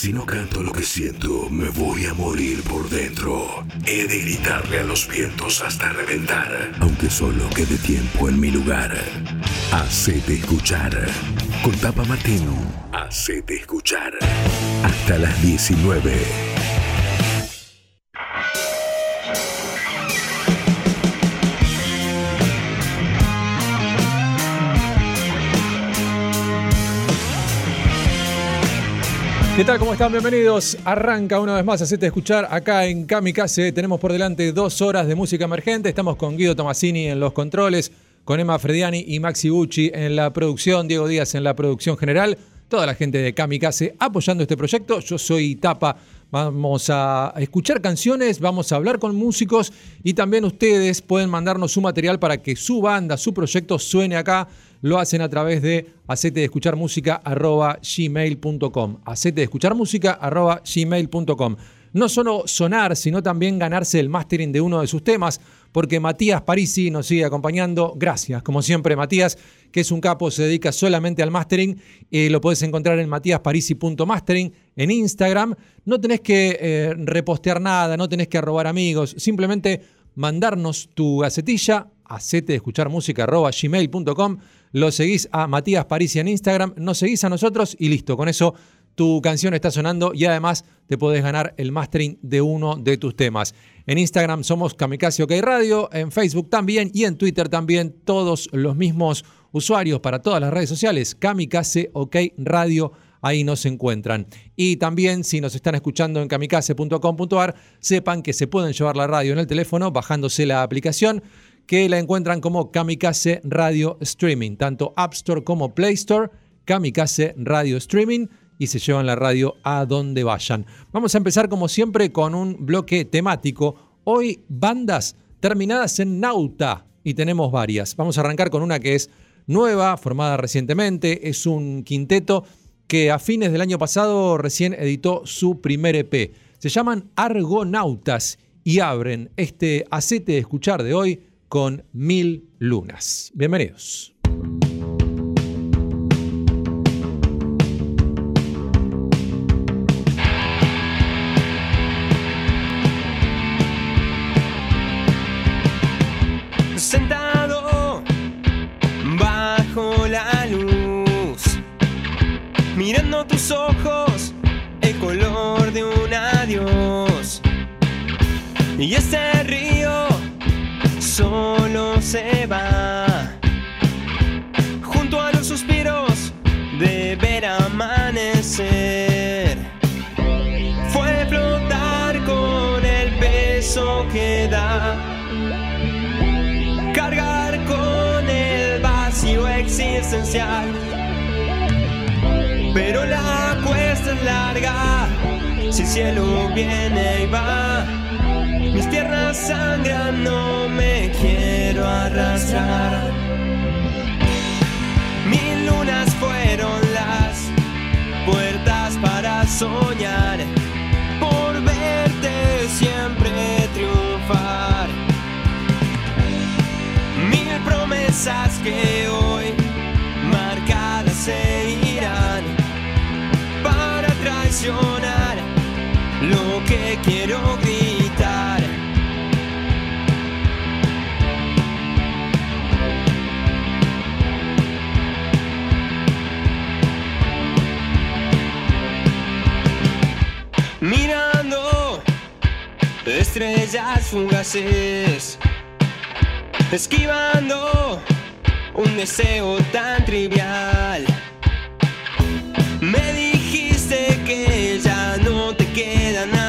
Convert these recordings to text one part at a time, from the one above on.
Si no canto lo que siento, me voy a morir por dentro. He de gritarle a los vientos hasta reventar, aunque solo quede tiempo en mi lugar. Hacete escuchar. Con Tapa Martín. Hacete escuchar. Hasta las 19. ¿Qué tal? ¿Cómo están? Bienvenidos. Arranca una vez más, hacete escuchar acá en Kamikaze. Tenemos por delante dos horas de música emergente. Estamos con Guido Tomasini en los controles, con Emma Frediani y Maxi Gucci en la producción, Diego Díaz en la producción general, toda la gente de Kamikaze apoyando este proyecto. Yo soy Tapa. Vamos a escuchar canciones, vamos a hablar con músicos y también ustedes pueden mandarnos su material para que su banda, su proyecto suene acá lo hacen a través de acete de escuchar de escuchar. No solo sonar, sino también ganarse el mastering de uno de sus temas, porque Matías Parisi nos sigue acompañando. Gracias, como siempre, Matías, que es un capo, se dedica solamente al mastering. y lo puedes encontrar en matíasparisi.mastering en Instagram. No tenés que eh, repostear nada, no tenés que arrobar amigos, simplemente mandarnos tu gacetilla, acete de escuchar música gmail.com lo seguís a Matías Parisi en Instagram, nos seguís a nosotros y listo, con eso tu canción está sonando y además te podés ganar el mastering de uno de tus temas. En Instagram somos Kamikaze OK Radio, en Facebook también y en Twitter también, todos los mismos usuarios para todas las redes sociales, Kamikaze OK Radio ahí nos encuentran. Y también si nos están escuchando en kamikaze.com.ar, sepan que se pueden llevar la radio en el teléfono bajándose la aplicación que la encuentran como Kamikaze Radio Streaming, tanto App Store como Play Store, Kamikaze Radio Streaming y se llevan la radio a donde vayan. Vamos a empezar como siempre con un bloque temático. Hoy bandas terminadas en Nauta y tenemos varias. Vamos a arrancar con una que es nueva, formada recientemente, es un quinteto que a fines del año pasado recién editó su primer EP. Se llaman Argonautas y abren este acete de escuchar de hoy con Mil Lunas. Bienvenidos. Sentado bajo la luz, mirando tus ojos, el color de un adiós. Y ese río solo se va junto a los suspiros de ver amanecer. Fue flotar con el peso que da, cargar con el vacío existencial. Pero la cuesta es larga, si el cielo viene y va mis piernas sangran, no me quiero arrastrar. Mil lunas fueron las puertas para soñar, por verte siempre triunfar. Mil promesas que estrellas fugaces, esquivando un deseo tan trivial. Me dijiste que ya no te queda nada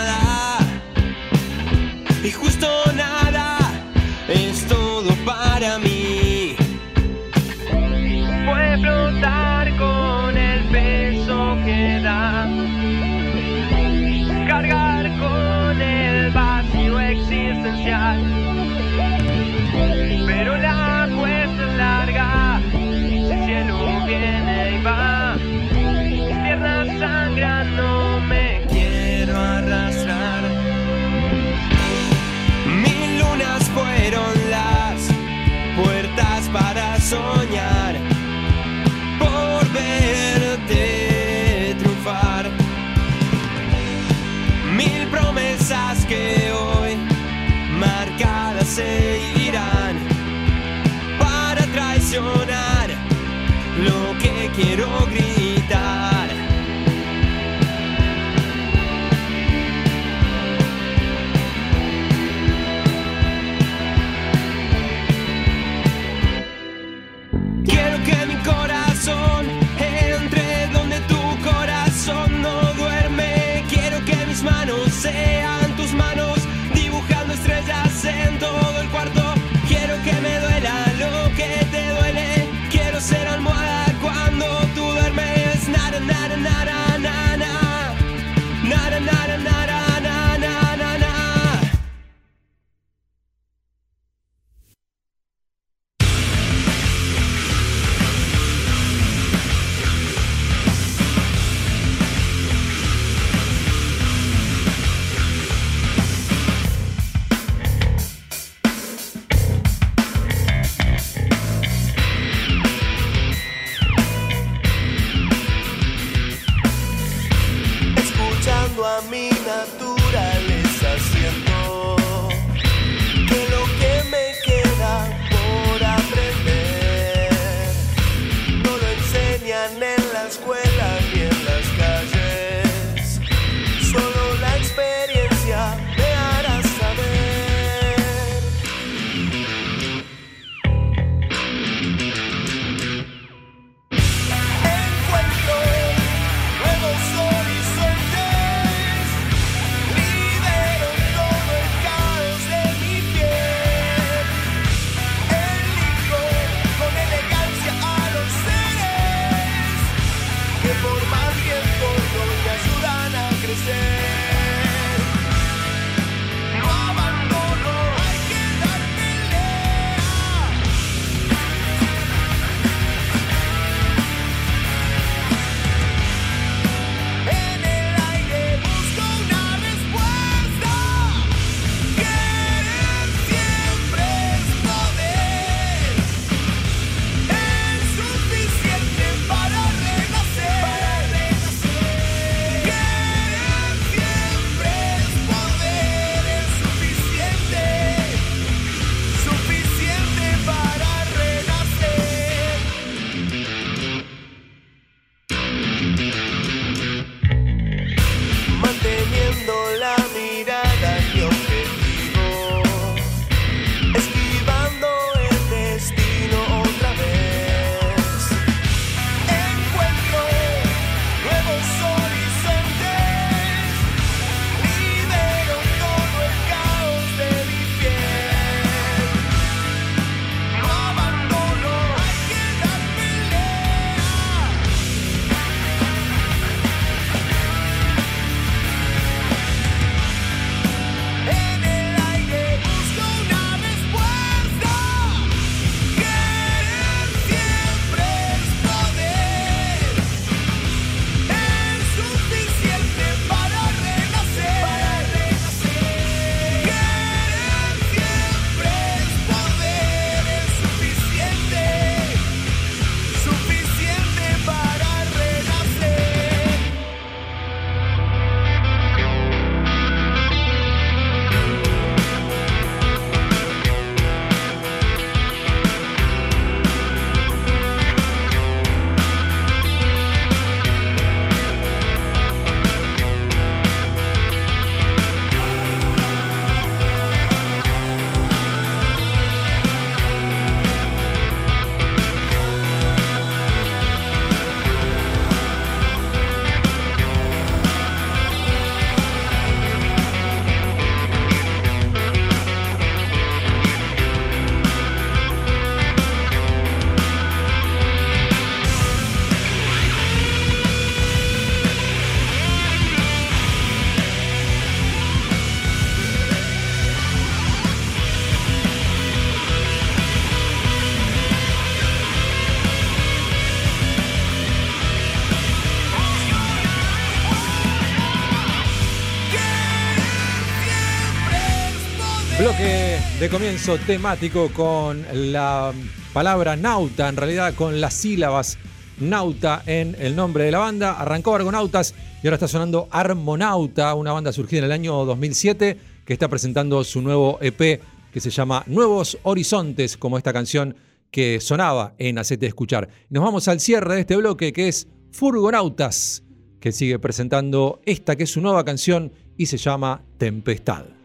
de comienzo temático con la palabra nauta, en realidad con las sílabas nauta en el nombre de la banda. Arrancó Argonautas y ahora está sonando Armonauta, una banda surgida en el año 2007 que está presentando su nuevo EP que se llama Nuevos Horizontes, como esta canción que sonaba en Hacete Escuchar. Nos vamos al cierre de este bloque que es Furgonautas, que sigue presentando esta que es su nueva canción y se llama Tempestad.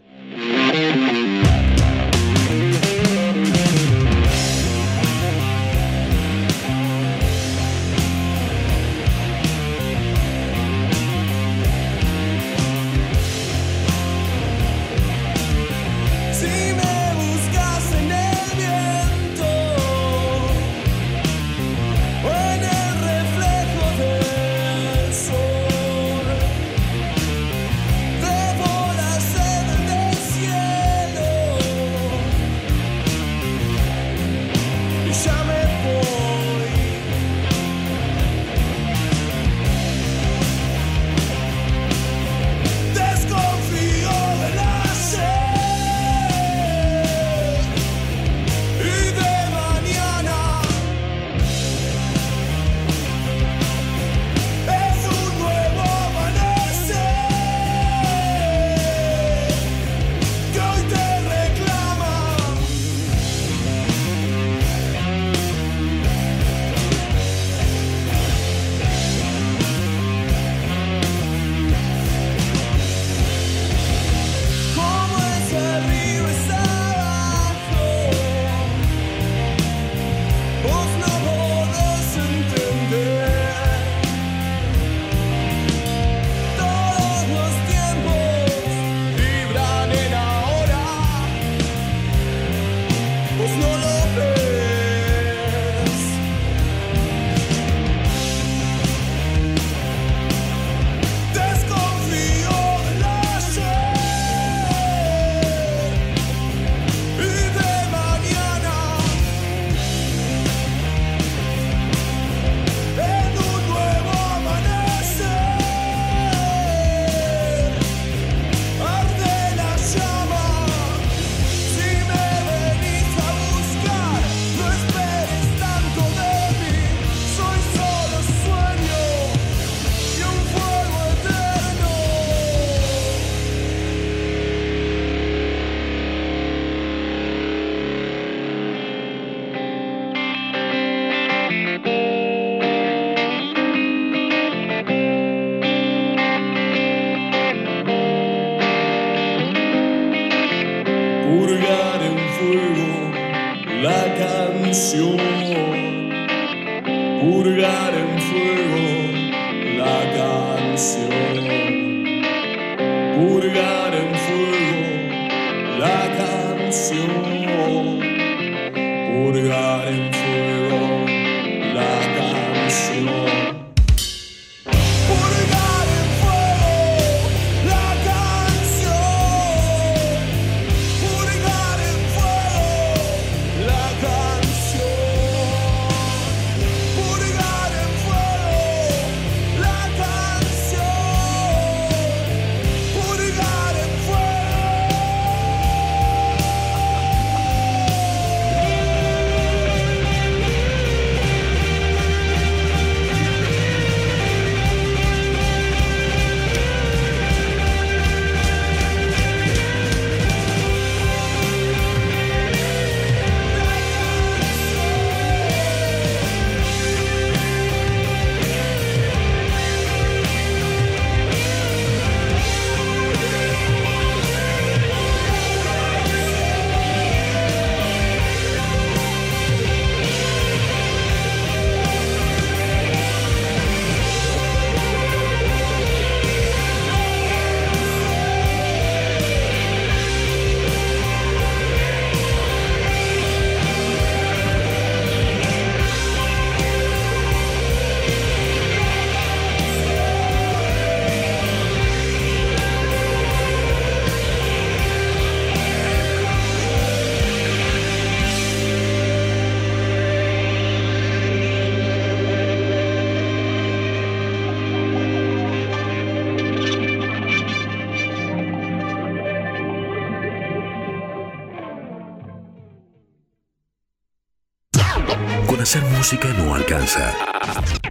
Música no alcanza.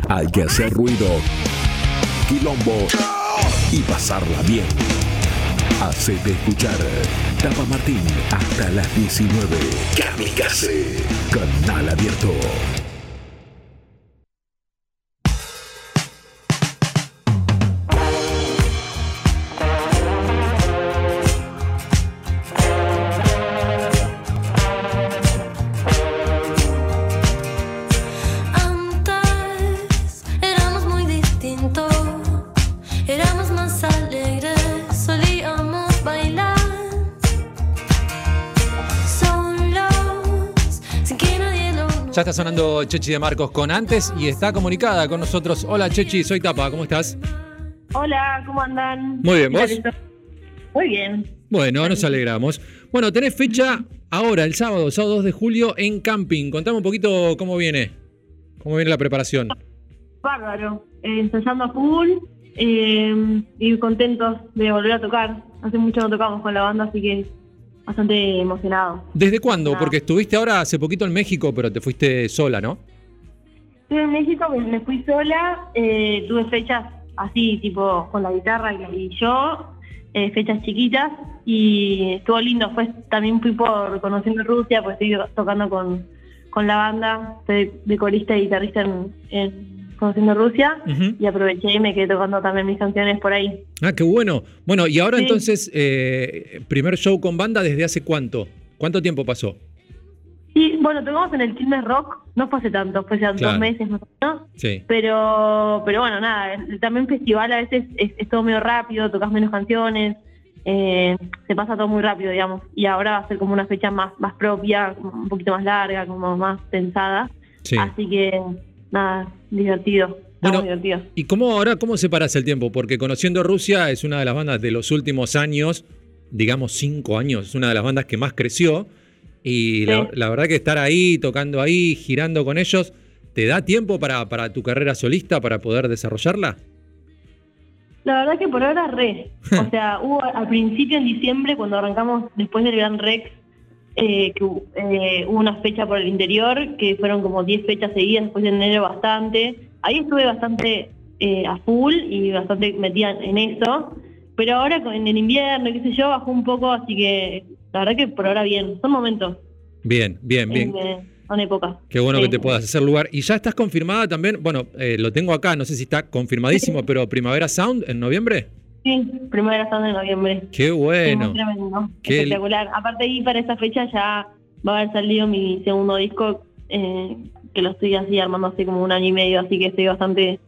Hay que hacer ruido, quilombo y pasarla bien. Hacete escuchar. Tapa Martín hasta las 19. Kamikaze. Canal abierto. Está sonando Chechi de Marcos con antes y está comunicada con nosotros. Hola Chechi, soy Tapa, ¿cómo estás? Hola, ¿cómo andan? Muy bien, ¿Qué ¿vos? Muy bien. Bueno, nos alegramos. Bueno, tenés fecha ahora, el sábado, sábado 2 de julio, en camping. Contame un poquito cómo viene. ¿Cómo viene la preparación? Bárbaro. Eh, ensayando a full eh, y contentos de volver a tocar. Hace mucho no tocamos con la banda, así que bastante emocionado. ¿Desde cuándo? Porque estuviste ahora hace poquito en México, pero te fuiste sola, ¿no? Estuve en México, me, fui sola, eh, tuve fechas así, tipo con la guitarra y, yo, eh, fechas chiquitas, y estuvo lindo. Pues también fui por conociendo Rusia, pues estoy tocando con, con la banda, estoy de corista y guitarrista en, en Conociendo Rusia, y aproveché y me quedé tocando también mis canciones por ahí. Ah, qué bueno. Bueno, y ahora Sí. entonces, eh, primer show con banda, ¿desde hace cuánto? ¿Cuánto tiempo pasó? Y bueno, tocamos en el Chisme Rock, no fue hace tanto, fue hace Claro. dos meses más o menos. Sí. Pero, pero bueno, nada, también festival a veces es, es todo medio rápido, tocas menos canciones, eh, se pasa todo muy rápido, digamos. Y ahora va a ser como una fecha más, más propia, un poquito más larga, como más pensada. Sí. Así que, nada, divertido. Bueno, divertido. ¿Y cómo ahora, cómo separas el tiempo? Porque Conociendo Rusia es una de las bandas de los últimos años, digamos cinco años, es una de las bandas que más creció. Y la verdad que estar ahí, tocando ahí, girando con ellos, ¿te da tiempo para, para tu carrera solista, para poder desarrollarla? La verdad que por ahora re. O sea, hubo al principio en diciembre, cuando arrancamos después del Gran Rex, eh, que eh, hubo una fecha por el interior, que fueron como 10 fechas seguidas, después de enero bastante. Ahí estuve bastante eh, a full y bastante metida en eso. Pero ahora en el invierno, qué sé yo, bajó un poco, así que la verdad que por ahora bien. Son momentos, Bien, bien, bien. eh, son épocas. Qué bueno que te puedas hacer lugar. Y ya estás confirmada también, bueno, eh, lo tengo acá, no sé si está confirmadísimo, pero Primavera Sound en noviembre. Sí, primera semana de noviembre. Qué bueno. tremendo. Qué Espectacular. Aparte ahí para esa fecha ya va a haber salido mi segundo disco, eh, que lo estoy así armando hace como un año y medio, así que estoy bastante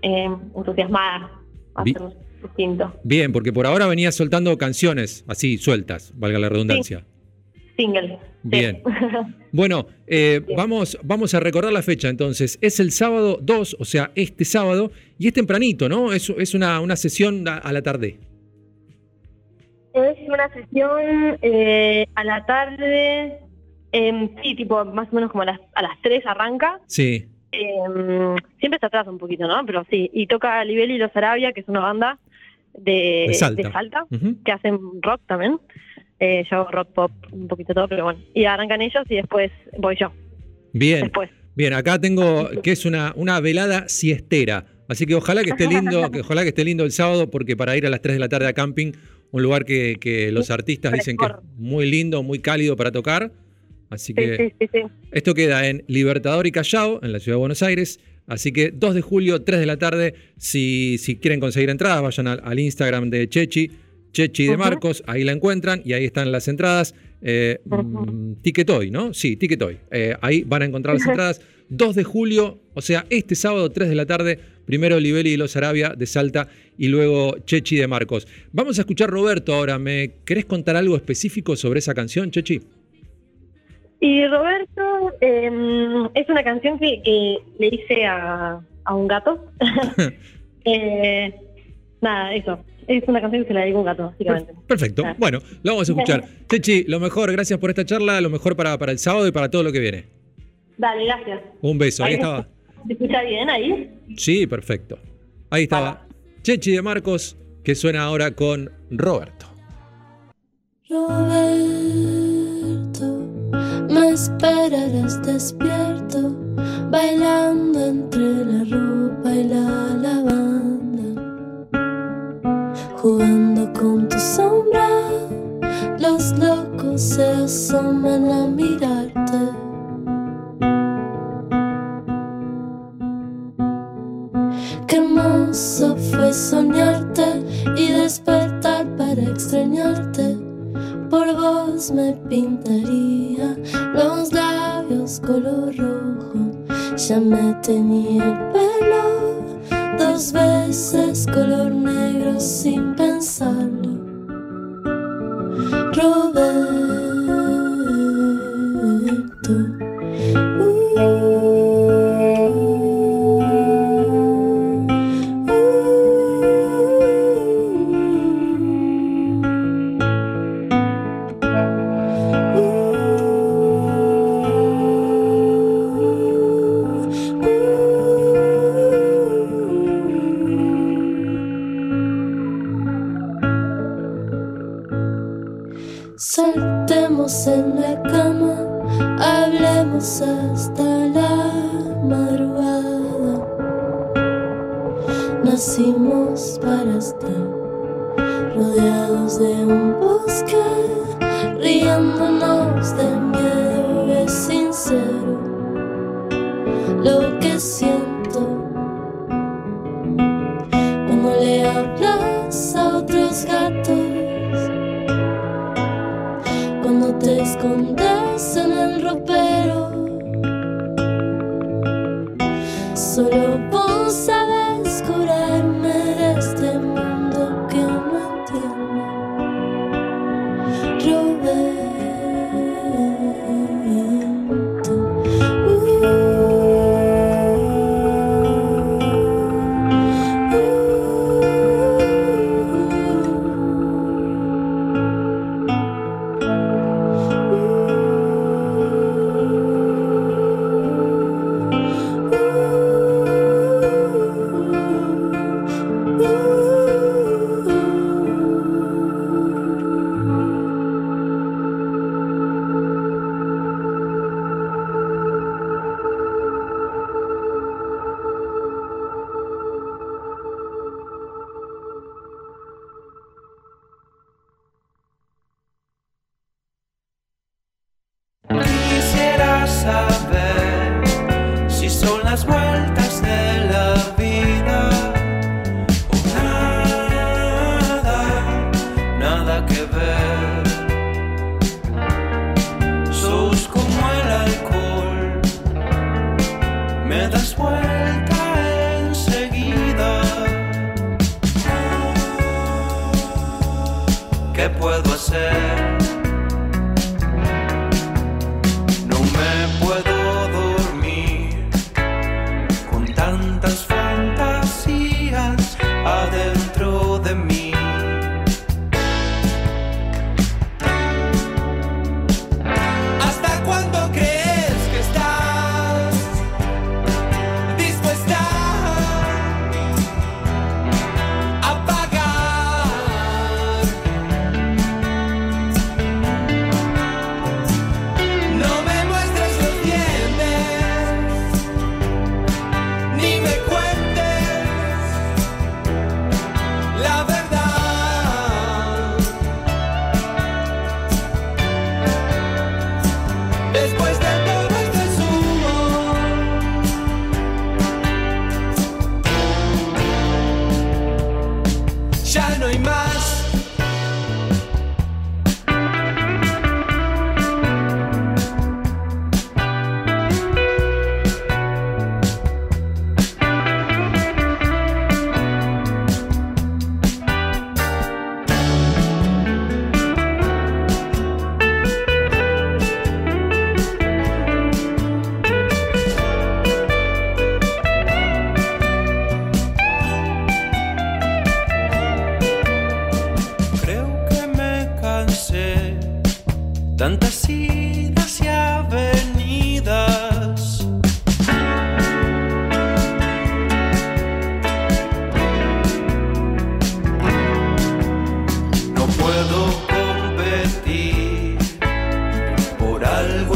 eh, entusiasmada hacer distinto. Bien, porque por ahora venías soltando canciones así sueltas, valga la redundancia. Single. sí. Bien. Bueno, eh, vamos, vamos a recordar la fecha entonces. Es el sábado 2, o sea, este sábado, y es tempranito, ¿no? Es, es una, una sesión a, a la tarde. Es una sesión eh, a la tarde, em, sí, tipo más o menos como a las, a las 3 arranca. Sí. Eh, siempre se atrasa un poquito, ¿no? Pero sí, y toca Libeli y Los Arabia, que es una banda de, De Salta. de Salta, Ujú. que hacen rock también. Eh, yo hago rock pop, un poquito todo, pero bueno. Y arrancan ellos y después voy yo. Bien. Después. Bien, acá tengo que es una, una velada siestera. Así que ojalá que esté lindo, que ojalá que esté lindo el sábado, porque para ir a las 3 de la tarde a camping, un lugar que, que los artistas dicen que es muy lindo, muy cálido para tocar. Así Sí, que sí, sí, sí. esto queda en Libertador y Callao, en la ciudad de Buenos Aires. Así que 2 de julio, 3 de la tarde. Si, si quieren conseguir entradas, vayan al, al Instagram de Chechi, Chechi de. Marcos, ahí la encuentran y ahí están las entradas. Eh, mm, Ticketoy, ¿no? Sí, Ticketoy. Eh, ahí van a encontrar las entradas. 2 de julio, o sea, este sábado, 3 de la tarde, primero Libeli y Los Arabia de Salta y luego Chechi de Marcos. Vamos a escuchar Roberto ahora. ¿Me querés contar algo específico sobre esa canción, Chechi? Y Roberto eh, es una canción que, que le hice a, a un gato. Eh, nada, eso. Es una canción que se la dedico a un gato, básicamente. Perfecto. Bueno, lo vamos a escuchar. Chechi, lo mejor, gracias por esta charla, lo mejor para, para el sábado y para todo lo que viene. Dale, gracias. Un beso. Ahí Ahí estaba. ¿Se escucha bien ahí? Sí, perfecto. Ahí estaba. Chechi de Marcos, que suena ahora con Roberto. Roberto, me esperarás despierto, bailando entre la ropa y la lavanda jugando con tu sombra. Los locos se asoman a mirarte. Qué hermoso fue soñarte y despertar para extrañarte. Por vos me pintaría los labios color rojo. Ya me tenía el pelo dos veces color negro sin pensarlo.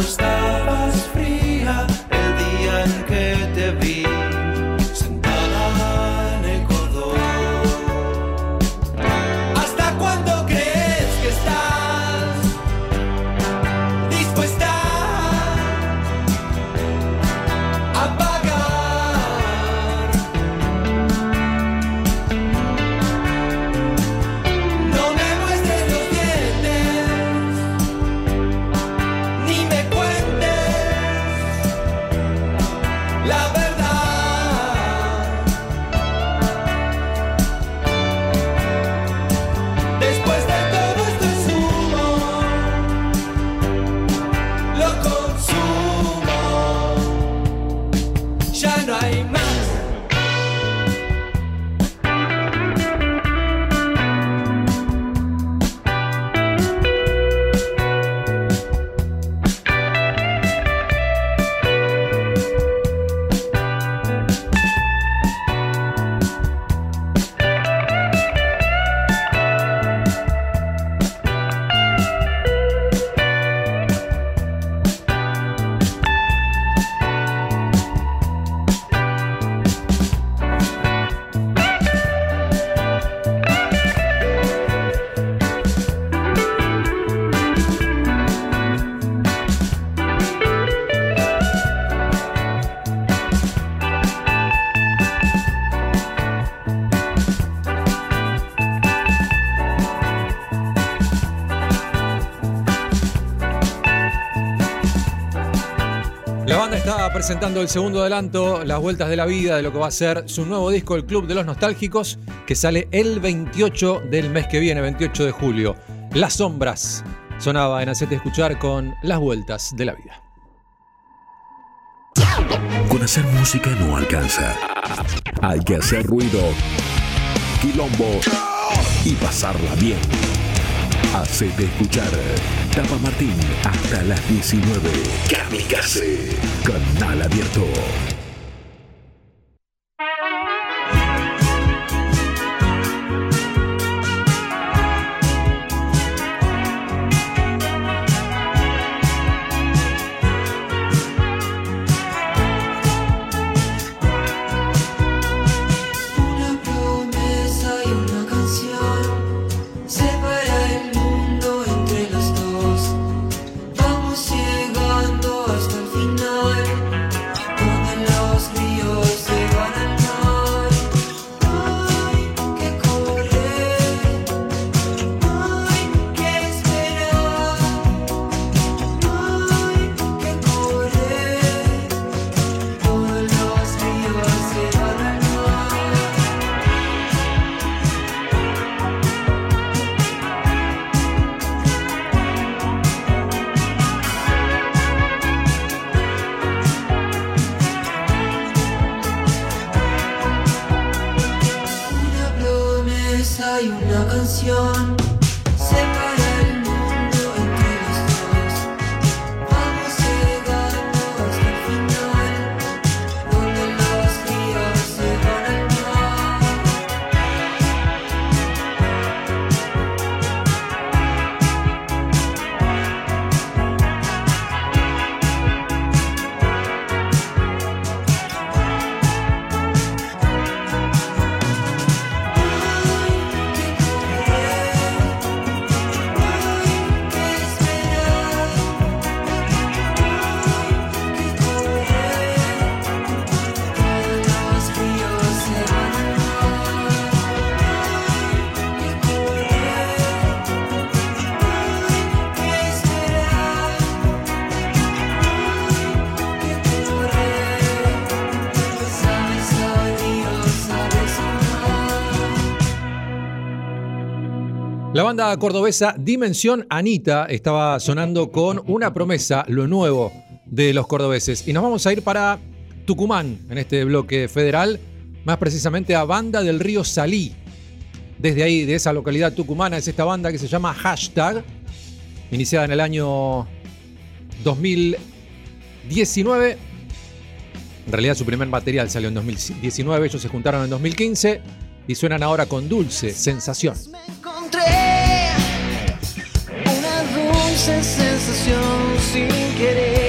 stars. Presentando el segundo adelanto, Las Vueltas de la Vida, de lo que va a ser su nuevo disco, El Club de los Nostálgicos, que sale el 28 del mes que viene, 28 de julio. Las Sombras sonaba en Hacete Escuchar con Las Vueltas de la Vida. Con hacer música no alcanza. Hay que hacer ruido, quilombo y pasarla bien. Hacete escuchar. Tapa Martín hasta las 19. Kamikaze. Canal abierto. Banda cordobesa Dimensión Anita estaba sonando con una promesa, lo nuevo de los cordobeses. Y nos vamos a ir para Tucumán en este bloque federal, más precisamente a Banda del Río Salí. Desde ahí, de esa localidad tucumana, es esta banda que se llama Hashtag, iniciada en el año 2019. En realidad su primer material salió en 2019, ellos se juntaron en 2015 y suenan ahora con Dulce Sensación. Me encontré dulce sensación sin querer.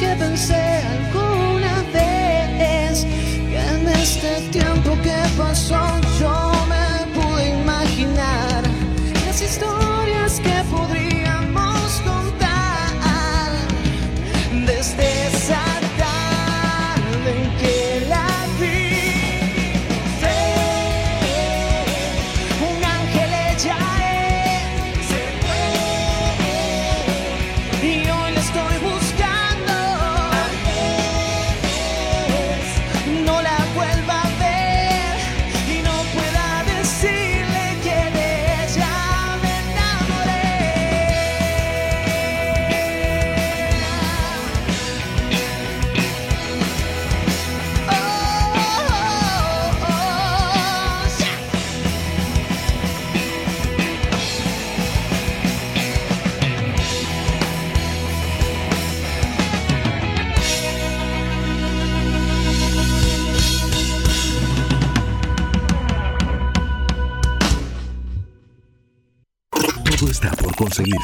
Cosas que pensé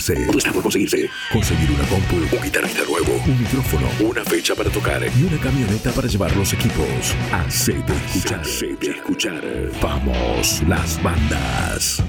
conseguirse. Está por conseguirse. Conseguir una compu, un guitarrista nuevo, un micrófono, una fecha para tocar y una camioneta para llevar los equipos. Hacete escuchar. Hacete escuchar. Vamos, las bandas.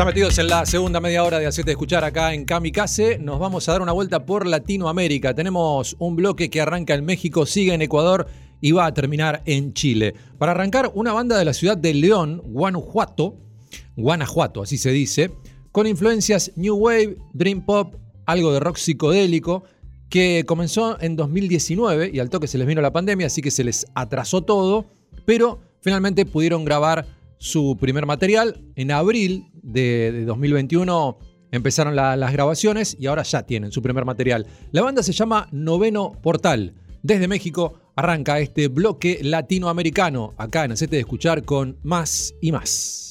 Ya metidos en la segunda media hora de Hacete Escuchar acá en Kamikaze, nos vamos a dar una vuelta por Latinoamérica. Tenemos un bloque que arranca en México, sigue en Ecuador y va a terminar en Chile. Para arrancar, una banda de la ciudad de León, Guanajuato, Guanajuato, así se dice, con influencias New Wave, Dream Pop, algo de rock psicodélico, que comenzó en 2019 y al toque se les vino la pandemia, así que se les atrasó todo, pero finalmente pudieron grabar su primer material. En abril de, de 2021 empezaron la- las grabaciones y ahora ya tienen su primer material. La banda se llama Noveno Portal. Desde México arranca este bloque latinoamericano, acá en Hacete de Escuchar con Más y Más.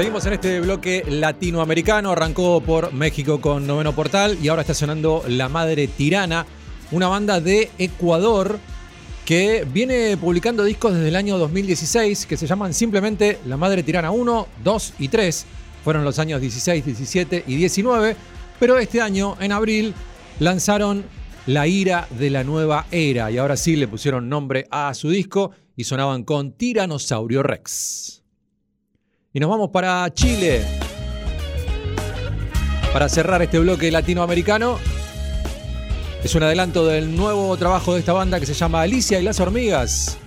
Seguimos en este bloque latinoamericano. Arrancó por México con Noveno Portal y ahora está sonando La Madre Tirana, una banda de Ecuador que viene publicando discos desde el año 2016 que se llaman simplemente La Madre Tirana 1, 2 y 3. Fueron los años 16, 17 y 19, pero este año, en abril, lanzaron La Ira de la Nueva Era y ahora sí le pusieron nombre a su disco y sonaban con Tiranosaurio Rex. Y nos vamos para Chile. Para cerrar este bloque latinoamericano, es un adelanto del nuevo trabajo de esta banda que se llama Alicia y las Hormigas.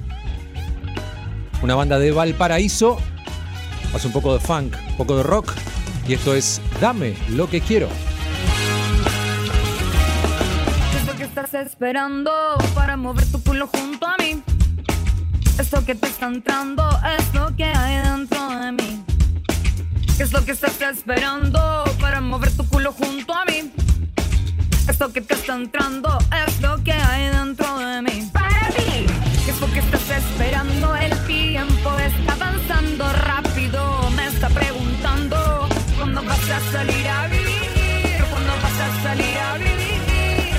Una banda de Valparaíso. Hace un poco de funk, un poco de rock. Y esto es Dame lo que quiero. ¿Qué es lo que estás esperando para mover tu culo junto a mí? Esto que te está entrando es lo que lo que estás esperando para mover tu culo junto a mí? Esto que te está entrando es lo que hay dentro de mí. Para ti, ¿qué es lo que estás esperando? El tiempo está avanzando rápido. Me está preguntando cuándo vas a salir a vivir. ¿Cuándo vas a salir a vivir?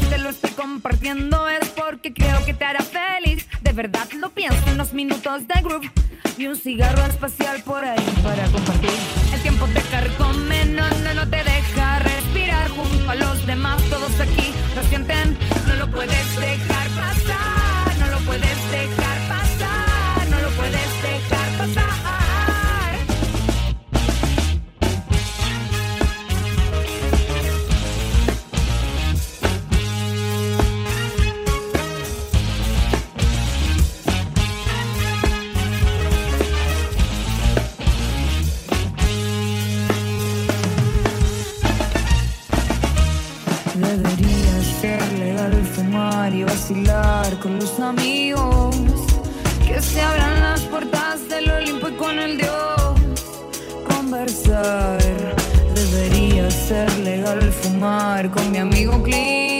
Si te lo estoy compartiendo es porque creo que te hará feliz. De verdad lo pienso en los minutos de groove y un cigarro espacial por ahí para compartir. El tiempo te carcome, no, no, no te deja respirar junto a los demás. Todos aquí lo sienten, no lo puedes dejar pasar, no lo puedes dejar con los amigos que se abran las puertas del Olimpo y con el Dios conversar. Debería ser legal fumar con mi amigo Clinton.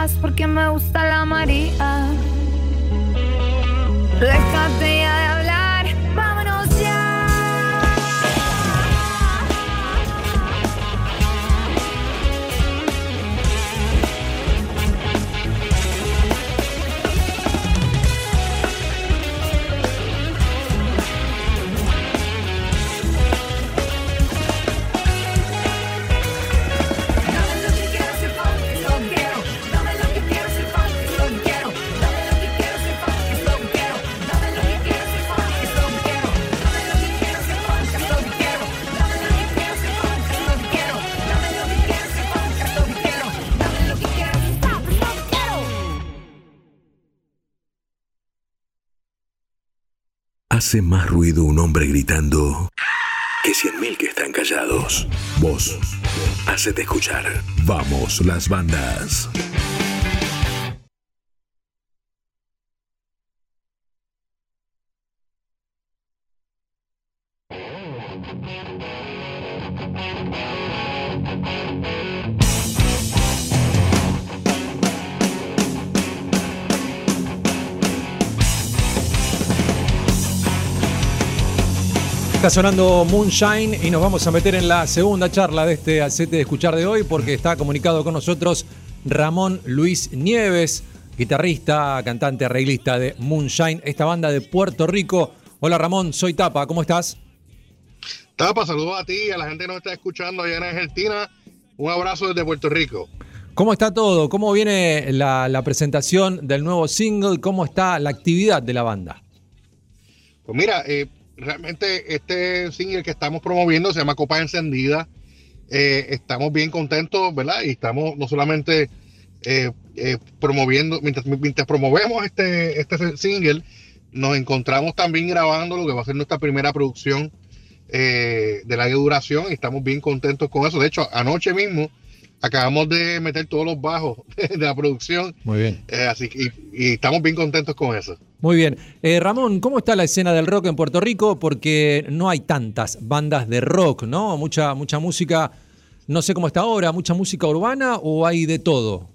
Entenderás por qué me gusta la María. Déjate ya Hace más ruido un hombre gritando que cien mil que están callados. Vos, hacete escuchar. Vamos las bandas. Está sonando Moonshine y nos vamos a meter en la segunda charla de este Hacete de Escuchar de hoy porque está comunicado con nosotros Ramón Luis Nieves, guitarrista, cantante, arreglista de Moonshine, esta banda de Puerto Rico. Hola Ramón, soy Tapa, ¿cómo estás? Tapa, saludos a ti, a la gente que nos está escuchando allá en Argentina. Un abrazo desde Puerto Rico. ¿Cómo está todo? ¿Cómo viene la, la presentación del nuevo single? ¿Cómo está la actividad de la banda? Pues mira, eh, realmente este single que estamos promoviendo se llama Copa Encendida. Eh, estamos bien contentos, ¿verdad? Y estamos no solamente eh, eh, promoviendo, mientras, mientras promovemos este, este single, nos encontramos también grabando lo que va a ser nuestra primera producción de larga duración y estamos bien contentos con eso. De hecho, anoche mismo acabamos de meter todos los bajos de la producción, Muy bien. así que y, y estamos bien contentos con eso. Muy bien. Eh, Ramón, ¿cómo está la escena del rock en Puerto Rico? Porque no hay tantas bandas de rock, ¿no? Mucha, mucha música, no sé cómo está ahora, mucha música urbana o hay de todo.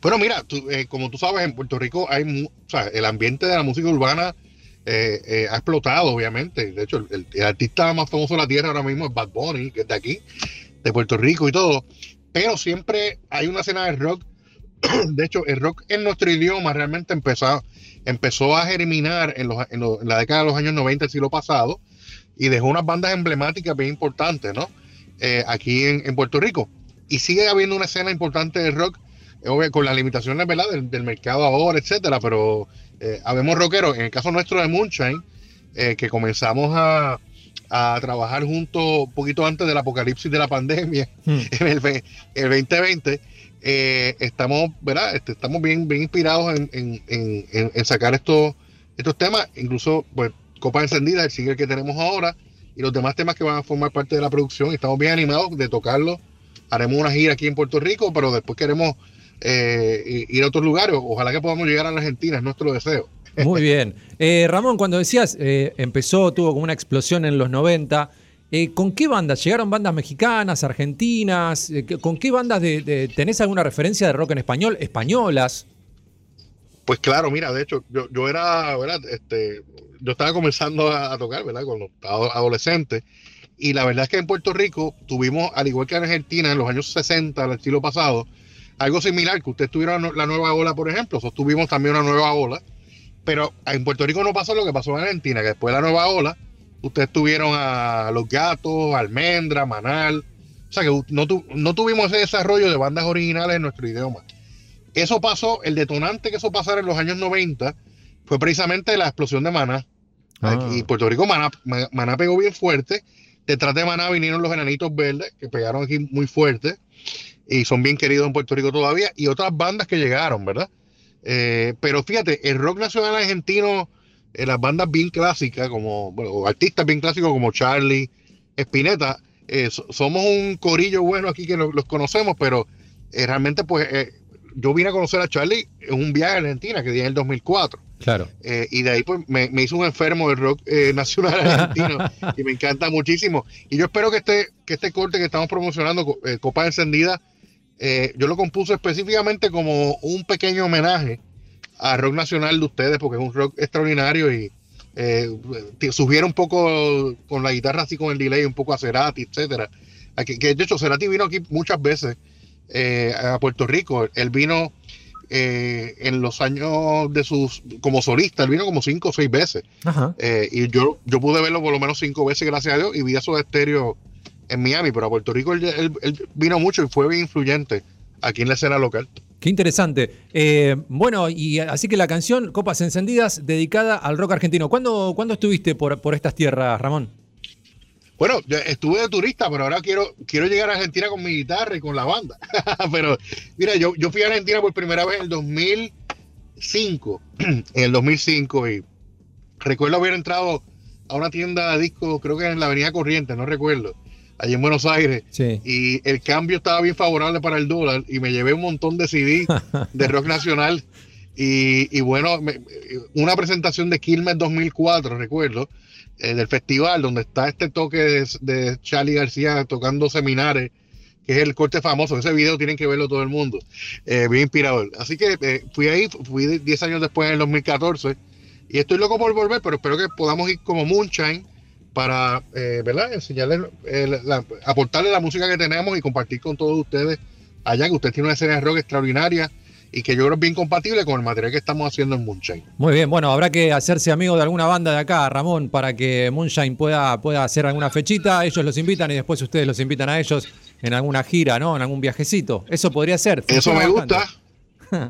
Bueno, mira, eh, como tú sabes, en Puerto Rico hay, o sea, el ambiente de la música urbana eh, eh, ha explotado, obviamente. De hecho, el, el artista más famoso de la tierra ahora mismo es Bad Bunny, que es de aquí, de Puerto Rico y todo. Pero siempre hay una escena de rock. De hecho, el rock en nuestro idioma realmente empezó, empezó a germinar en, los- en los- en la década de los años 90 del siglo pasado y dejó unas bandas emblemáticas bien importantes, ¿no? Eh, aquí en, en Puerto Rico. Y sigue habiendo una escena importante de rock eh, obvio, con las limitaciones ¿verdad? Del, del mercado ahora, etcétera, pero eh, habemos rockeros, en el caso nuestro de Moonshine, que comenzamos a, a trabajar juntos un poquito antes del apocalipsis de la pandemia, Hmm. en el, el 2020, eh, estamos, ¿verdad? Este, estamos bien, bien inspirados en, en- en- en- sacar estos, estos temas, incluso pues, Copa Encendida, el single que tenemos ahora, y los demás temas que van a formar parte de la producción, estamos bien animados de tocarlos. Haremos una gira aquí en Puerto Rico, pero después queremos eh, ir a otros lugares. Ojalá que podamos llegar a la Argentina, es nuestro deseo. Muy bien. Eh, Ramón, cuando decías, eh, empezó, tuvo como una explosión en los 90, eh, ¿con qué bandas? ¿Llegaron bandas mexicanas, argentinas? Eh, ¿qué- ¿Con qué bandas de, tenés alguna referencia de rock en español? ¿Españolas? Pues claro, mira, de hecho, yo, yo era, ¿verdad? Este, yo estaba comenzando a, tocar, ¿verdad? Cuando estaba adolescente. Y la verdad es que en Puerto Rico tuvimos, al igual que en Argentina, en los años 60, del siglo pasado, algo similar, que ustedes tuvieron la nueva ola, por ejemplo, nosotros tuvimos también una nueva ola, pero en Puerto Rico no pasó lo que pasó en Argentina, que después de la nueva ola, ustedes tuvieron a Los Gatos, Almendra, Manal, o sea que no, tu- no tuvimos ese desarrollo de bandas originales en nuestro idioma. Eso pasó, el detonante que eso pasara en los años 90 fue precisamente la explosión de Maná. Aquí en Puerto Rico Maná, Ma- Maná pegó bien fuerte. Detrás de Maná vinieron los enanitos verdes, que pegaron aquí muy fuerte y son bien queridos en Puerto Rico todavía, y otras bandas que llegaron, ¿verdad? Eh, pero fíjate, el rock nacional argentino, eh, las bandas bien clásicas, como bueno, artistas bien clásicos como Charlie, Spinetta, eh, so- somos un corillo bueno aquí que lo- los conocemos, pero eh, realmente pues eh, yo vine a conocer a Charlie en un viaje a Argentina que di en el 2004. Claro. Eh, y de ahí pues me, me hizo un enfermo del rock nacional argentino y me encanta muchísimo. Y yo espero que este, que este corte que estamos promocionando, co- Copa Encendida, yo lo compuse específicamente como un pequeño homenaje al rock nacional de ustedes, porque es un rock extraordinario y eh, sugiere un poco con la guitarra así con el delay, un poco a Cerati, etcétera. Aquí- que de hecho Cerati vino aquí muchas veces eh, a Puerto Rico. Él vino eh, en los años de sus como solista, él vino como cinco o seis veces. Ajá. Eh, y yo, yo pude verlo por lo menos cinco veces, gracias a Dios, y vi a Soda Stereo en Miami, pero a Puerto Rico él, él- él vino mucho y fue bien influyente aquí en la escena local. Qué interesante. Eh, bueno, y así que la canción Copas Encendidas dedicada al rock argentino. ¿Cuándo, ¿cuándo estuviste por, por estas tierras, Ramón? Bueno, estuve de turista, pero ahora quiero, quiero llegar a Argentina con mi guitarra y con la banda. pero mira, yo, yo fui a Argentina por primera vez en el 2005, en el 2005, y recuerdo haber entrado a una tienda de discos, creo que en la Avenida Corriente, no recuerdo, allí en Buenos Aires, Sí. y el cambio estaba bien favorable para el dólar y me llevé un montón de CD de rock nacional y, y bueno, me- una presentación de Quilmes 2004, recuerdo, eh, del festival donde está este toque de, de Charlie García tocando seminares, que es el corte famoso, ese video tienen que verlo todo el mundo, eh, bien inspirador. Así que eh, fui ahí, fui 10 años después en el 2014 y estoy loco por volver, pero espero que podamos ir como Moonshine para, eh, ¿verdad? Enseñarles, eh, la- aportarle la música que tenemos y compartir con todos ustedes allá, que usted tiene una escena de rock extraordinaria y que yo creo es bien compatible con el material que estamos haciendo en Moonshine. Muy bien, bueno, habrá que hacerse amigo de alguna banda de acá, Ramón, para que Moonshine pueda, pueda hacer alguna fechita. Ellos los invitan y después ustedes los invitan a ellos en alguna gira, ¿no? En algún viajecito. Eso podría ser. Eso me bastante. gusta.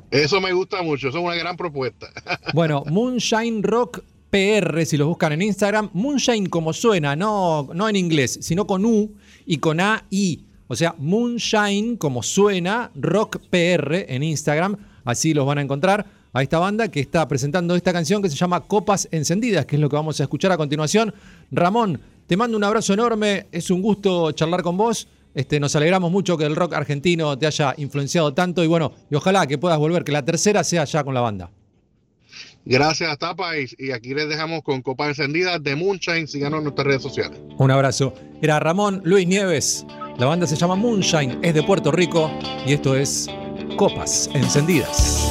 Eso me gusta mucho, eso es una gran propuesta. Bueno, Moonshine Rock PR, si los buscan en Instagram, Moonshine como suena, no, no en inglés, sino con U y con A-I. O sea, Moonshine como suena, Rock PR en Instagram, así los van a encontrar a esta banda que está presentando esta canción que se llama Copas Encendidas, que es lo que vamos a escuchar a continuación. Ramón, te mando un abrazo enorme, es un gusto charlar con vos. Este, nos alegramos mucho que el rock argentino te haya influenciado tanto y bueno, y ojalá que puedas volver, que la tercera sea ya con la banda. Gracias, Tapa, y, aquí les dejamos con copas encendidas de Moonshine. Síganos en nuestras redes sociales. Un abrazo. Era Ramón Luis Nieves. La banda se llama Moonshine, es de Puerto Rico y esto es Copas Encendidas.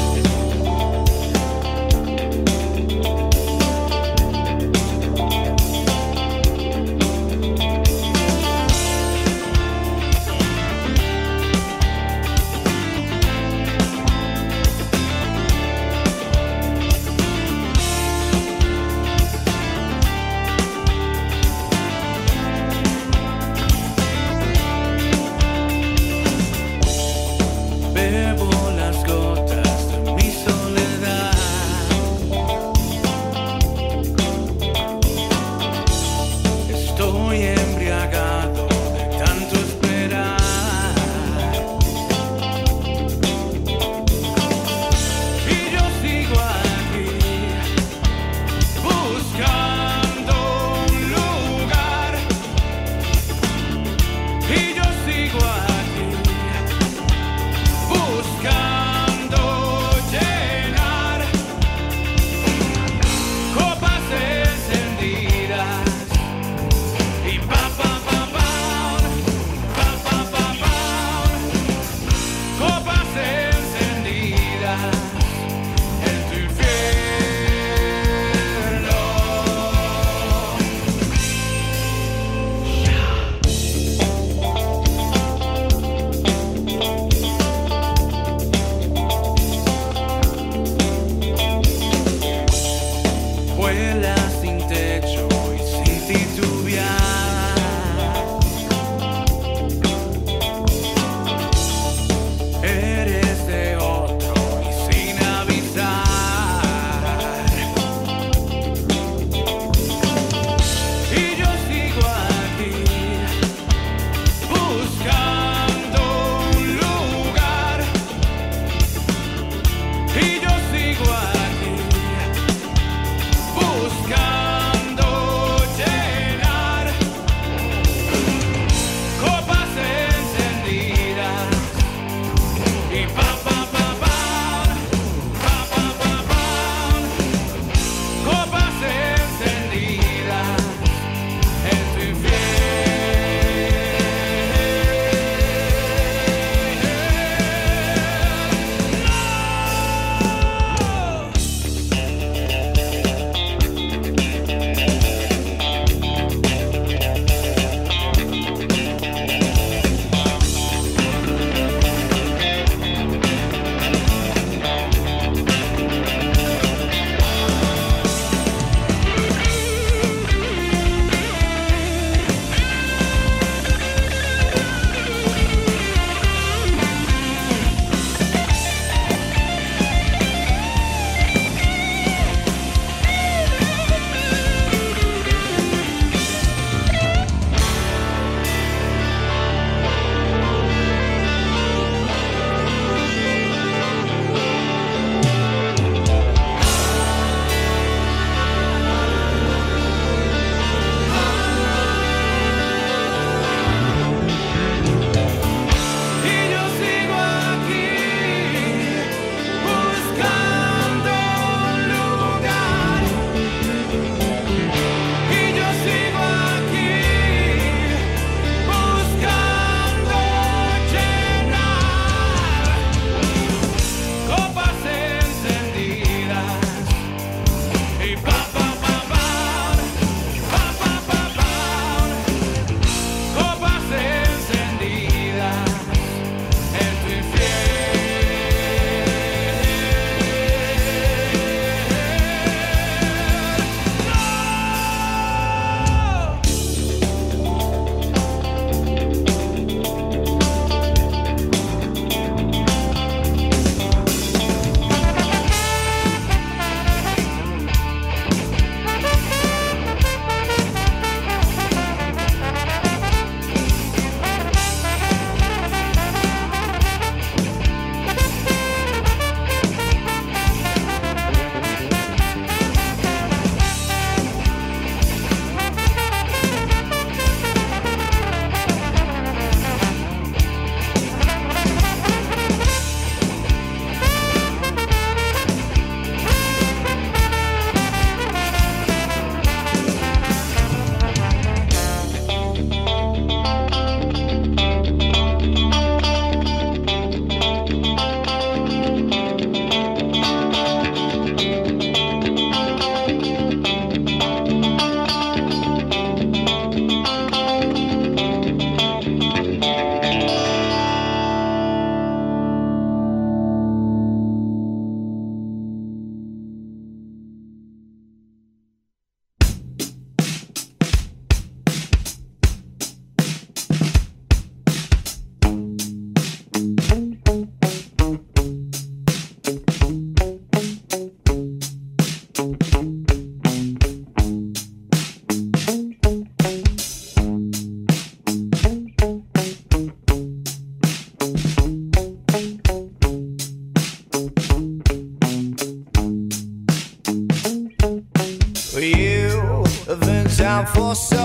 for so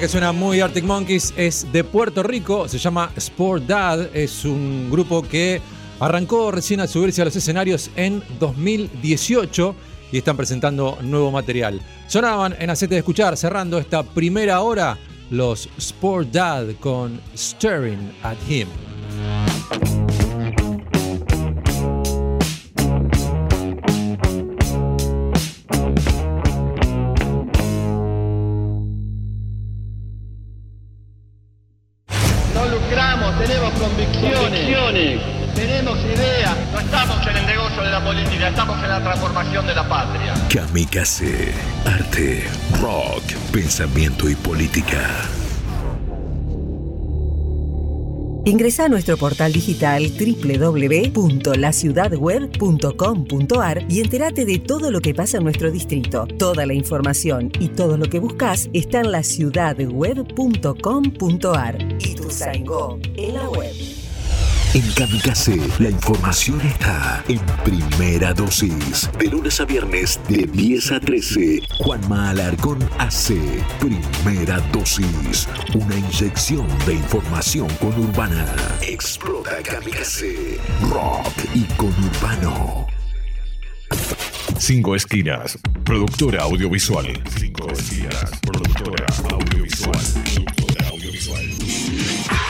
que suena muy Arctic Monkeys es de Puerto Rico, se llama Sport Dad, es un grupo que arrancó recién a subirse a los escenarios en 2018 y están presentando nuevo material. Sonaban en Acete de Escuchar, cerrando esta primera hora, los Sport Dad con Staring at Him. Arte, rock, pensamiento y política. Ingresa a nuestro portal digital www.laciudadweb.com.ar y entérate de todo lo que pasa en nuestro distrito. Toda la información y todo lo que buscas está en laciudadweb.com.ar. Y tu en la web. En Kamikaze, la información está en primera dosis. De lunes a viernes, de 10 a 13. Juanma Alarcón hace primera dosis. Una inyección de información conurbana. Explota Kamikaze. Rock y conurbano. Cinco Esquinas, productora audiovisual. Cinco Esquinas, productora audiovisual. Productora audiovisual.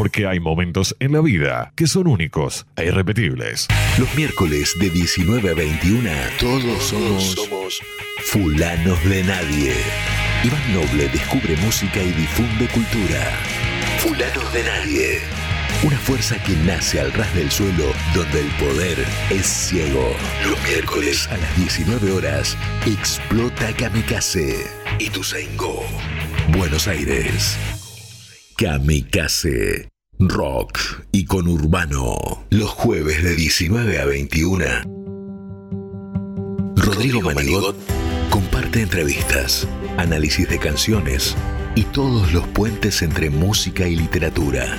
Porque hay momentos en la vida que son únicos e irrepetibles. Los miércoles de 19 a 21, todos somos, fulanos de nadie. Iván Noble descubre música y difunde cultura. Fulanos de nadie. Una fuerza que nace al ras del suelo donde el poder es ciego. Los miércoles a las 19 horas explota Kamikaze. Ituzaingó, Buenos Aires. Kamikaze. Rock y con Urbano. Los jueves de 19 a 21. Rodrigo Manigot comparte entrevistas, análisis de canciones y todos los puentes entre música y literatura.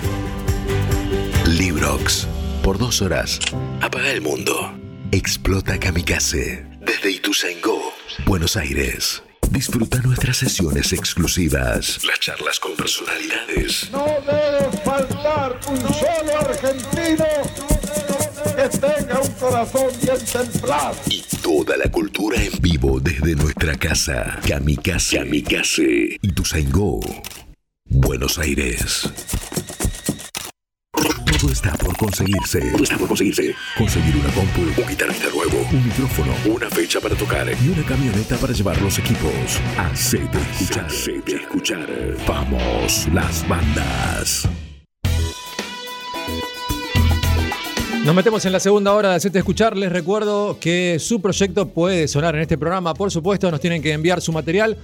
Librox. Por dos horas. Apaga el mundo. Explota Kamikaze. Desde Ituzaingó, Buenos Aires. Disfruta nuestras sesiones exclusivas. Las charlas con personalidades. No debe faltar un solo argentino que tenga un corazón bien templado. Y toda la cultura en vivo desde nuestra casa. Kamikaze. Kamikaze. Ituzaingó, Buenos Aires. Todo está por conseguirse. Todo está por conseguirse. Conseguir una compu, un guitarrista nuevo, un micrófono, una fecha para tocar y una camioneta para llevar los equipos. Hacete escuchar. Hacete escuchar. Vamos, las bandas. Nos metemos en la segunda hora de Hacete Escuchar. Les recuerdo que su proyecto puede sonar en este programa. Por supuesto, nos tienen que enviar su material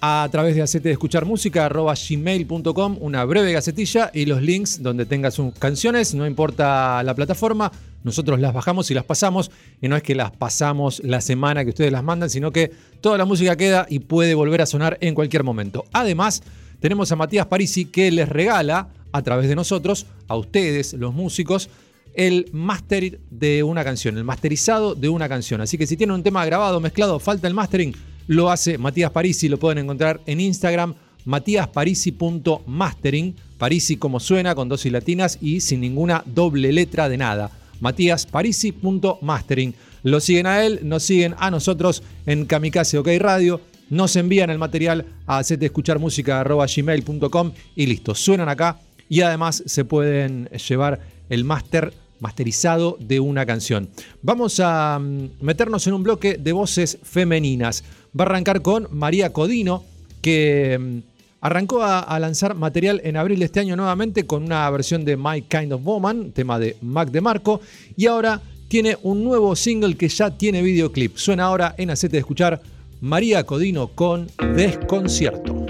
a través de Hacete Escuchar Música, gmail.com, una breve gacetilla y los links donde tenga sus canciones. No importa la plataforma, nosotros las bajamos y las pasamos. Y no es que las pasamos la semana que ustedes las mandan, sino que toda la música queda y puede volver a sonar en cualquier momento. Además, tenemos a Matías Parisi que les regala a través de nosotros, a ustedes, los músicos, el master de una canción, el masterizado de una canción. Así que si tienen un tema grabado, mezclado, falta el mastering, lo hace Matías Parisi, lo pueden encontrar en Instagram, matíasparisi.mastering, Parisi como suena, con dos y latinas y sin ninguna doble letra de nada. matíasparisi.mastering. Lo siguen a él, nos siguen a nosotros en Kamikaze OK Radio, nos envían el material a haceteescucharmusica.gmail.com y listo, suenan acá y además se pueden llevar el máster masterizado de una canción. Vamos a mm, meternos en un bloque de voces femeninas. Va a arrancar con María Codino, que mm, arrancó a, lanzar material en abril de este año nuevamente con una versión de My Kind of Woman, tema de Mac de Marco, y ahora tiene un nuevo single que ya tiene videoclip. Suena ahora en Acete de Escuchar María Codino con Desconcierto.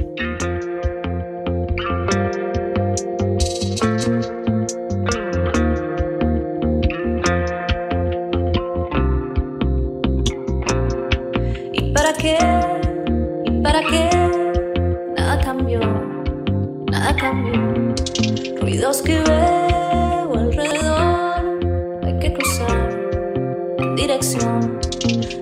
Ruidos que veo alrededor, hay que cruzar dirección.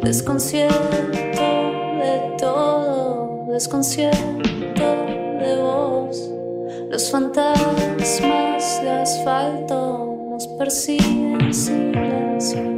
Desconcierto de todo, desconcierto de vos. Los fantasmas de asfalto nos persiguen en silencio.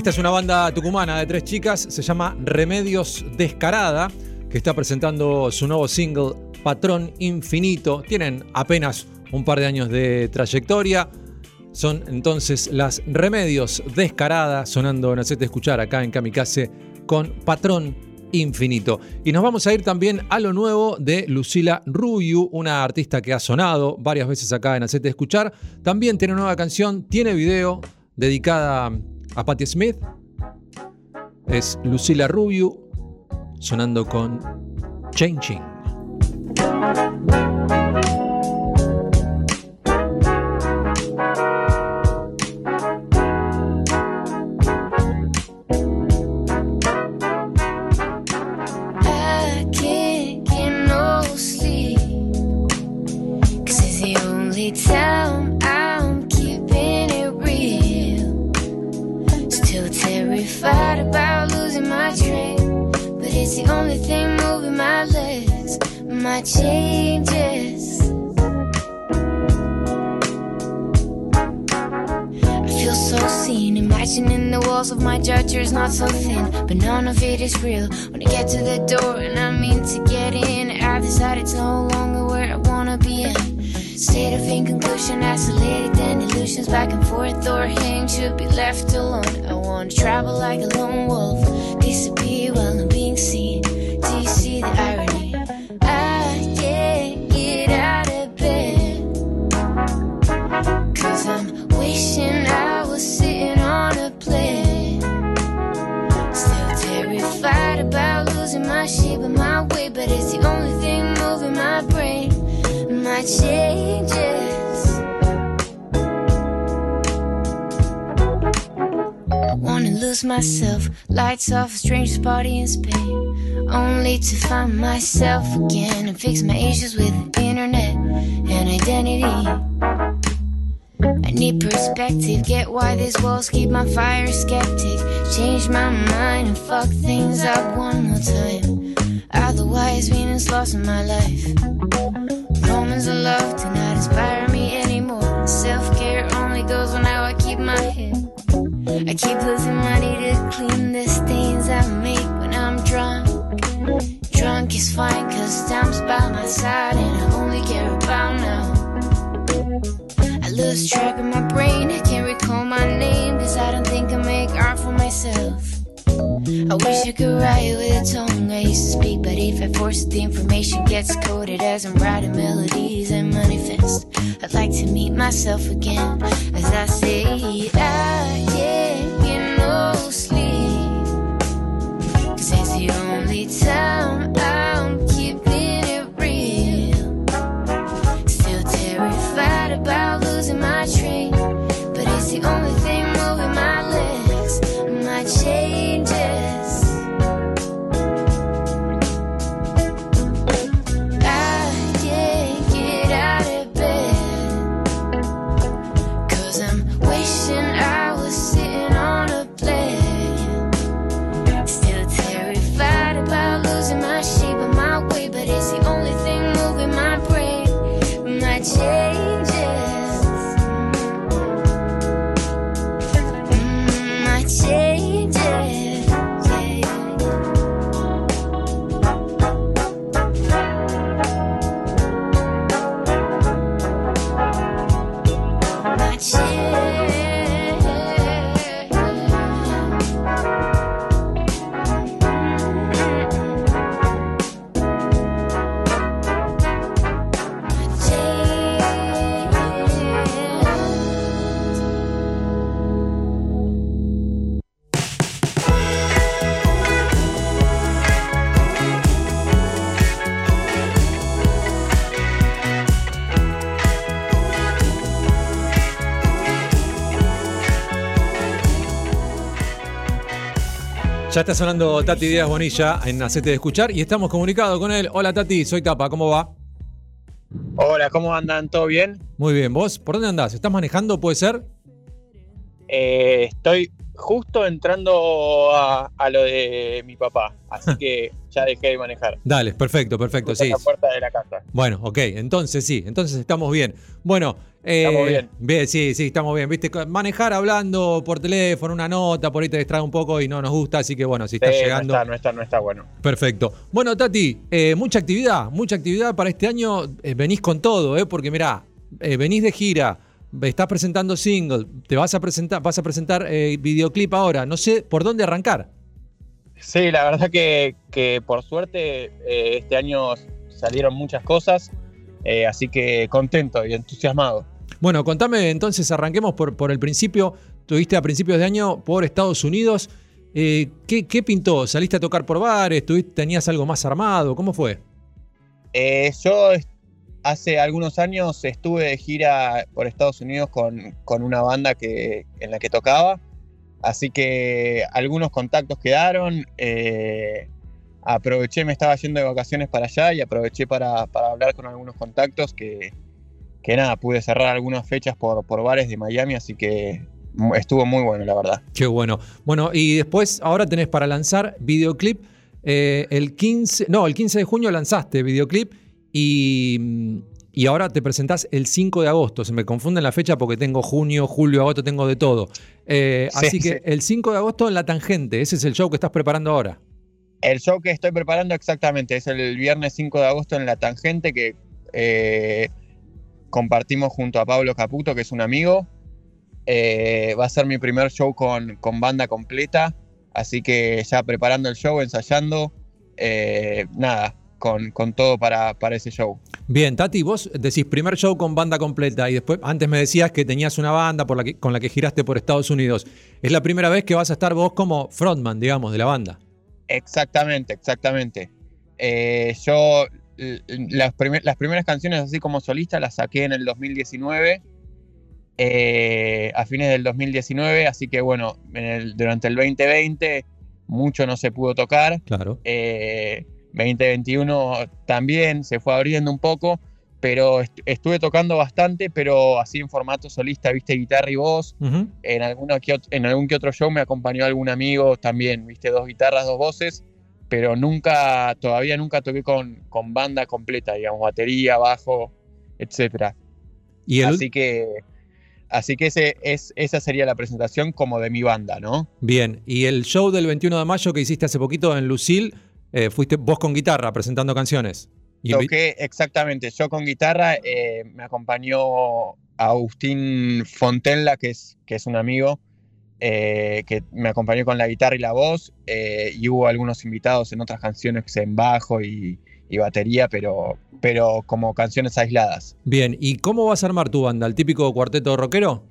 Esta es una banda tucumana de tres chicas, se llama Remedios Descarada, que está presentando su nuevo single Patrón Infinito. Tienen apenas un par de años de trayectoria. Son entonces las Remedios Descarada sonando en Hacete Escuchar acá en Kamikaze con Patrón Infinito. Y nos vamos a ir también a lo nuevo de Lucila Ruyu, una artista que ha sonado varias veces acá en Hacete Escuchar. También tiene una nueva canción, tiene video dedicada a Patti Smith. Es Lucila Rubiu sonando con Changing. Changes. I feel so seen, imagining the walls of my judger's not so thin, but none of it is real. When I get to the door and I mean to get in, I decide it's no longer where I wanna be in. State of inconclusion, isolated and illusions back and forth, or hang should be left alone. I wanna travel like a lone wolf, disappear while I'm being seen. Do you see the irony? My shape and my way, but it's the only thing moving my brain. My changes. I wanna lose myself, lights off, a stranger's party in Spain. Only to find myself again and fix my issues with the internet and identity. I need perspective, get why these walls keep my fire skeptic. Change my mind and fuck things up one more time. Otherwise, meaning's lost in my life. Romans of love do not inspire me anymore. Self care only goes when I keep my head. I keep losing money to clean the stains I make when I'm drunk. Drunk is fine, cause time's by my side and I only care about now. Lose track of my brain, I can't recall my name, cause I don't think I make art for myself. I wish I could write with a tongue I used to speak, but if I force it, the information gets coded as I'm writing melodies and manifest. I'd like to meet myself again as I say, I can't get no sleep. Cause it's the only time Ya está sonando Tati Díaz Bonilla en Acete de Escuchar y estamos comunicados con él. Hola Tati, soy Tapa, ¿cómo va? Hola, ¿cómo andan? ¿Todo bien? Muy bien, ¿vos por dónde andás? ¿Estás manejando, puede ser? Eh, estoy justo entrando a, a lo de mi papá, así que ya dejé de manejar. Dale, perfecto, perfecto, Justo sí. la puerta de la casa. Bueno, ok, entonces sí, entonces estamos bien. Bueno, eh, Estamos bien. sí, sí, estamos bien. Viste, manejar hablando por teléfono, una nota, por ahí te distrae un poco y no nos gusta, así que bueno, si estás Sí, llegando. No está, no está, no está bueno. Perfecto. Bueno, Tati, eh, mucha actividad, mucha actividad para este año. Eh, venís con todo, ¿eh? Porque mirá, venís de gira, estás presentando single, te vas a presentar, vas a presentar videoclip ahora. No sé por dónde arrancar. Sí, la verdad que, que por suerte este año salieron muchas cosas, eh, así que contento y entusiasmado. Bueno, contame entonces, arranquemos por, por el principio. Tuviste a principios de año por Estados Unidos. Eh, ¿qué, qué pintó? ¿Saliste a tocar por bares? ¿Tuviste- ¿Tenías algo más armado? ¿Cómo fue? Eh, yo hace algunos años estuve de gira por Estados Unidos con, con una banda que, en la que tocaba, así que algunos contactos quedaron. eh, aproveché, me estaba yendo de vacaciones para allá y aproveché para, para hablar con algunos contactos que, que nada, pude cerrar algunas fechas por, por bares de Miami, así que estuvo muy bueno, la verdad. Qué bueno. Bueno, y después ahora tenés para lanzar videoclip. eh, el 15, no, el 15 de junio lanzaste videoclip y, y ahora te presentás el 5 de agosto. Se me confunden la fecha porque tengo junio, julio, agosto, tengo de todo. Eh, Sí, así que sí. el 5 de agosto en La Tangente, ese es el show que estás preparando ahora. El show que estoy preparando exactamente es el viernes 5 de agosto en La Tangente, que eh, compartimos junto a Pablo Caputo, que es un amigo. Eh, va a ser mi primer show con, banda completa, así que ya preparando el show, ensayando, eh, nada, con, todo para, ese show. Bien, Tati, vos decís primer show con banda completa y después antes me decías que tenías una banda con la que giraste por Estados Unidos. Es la primera vez que vas a estar vos como frontman, digamos, de la banda. Exactamente, exactamente. Eh, yo las, primer- las primeras canciones así como solista las saqué en el 2019, eh, a fines del 2019, así que bueno, en el- durante el 2020 mucho no se pudo tocar. Claro. Eh, 2021 también se fue abriendo un poco, pero est- estuve tocando bastante, pero así en formato solista, viste, guitarra y voz. En, que ot- en algún que otro show me acompañó algún amigo también, viste, dos guitarras, dos voces, pero nunca, todavía nunca toqué con, con banda completa, digamos, batería, bajo. Y el- Así que, así que ese, es, esa sería la presentación como de mi banda, ¿no? Bien, y el show del 21 de mayo que hiciste hace poquito en Lucil, eh, fuiste vos con guitarra presentando canciones. Toqué exactamente, yo con guitarra, eh, me acompañó Agustín Fontenla, que es, que es un amigo, eh, que me acompañó con la guitarra y la voz, eh, y hubo algunos invitados en otras canciones en bajo y, y batería, pero, pero como canciones aisladas. Bien, ¿y cómo vas a armar tu banda? ¿El típico cuarteto rockero?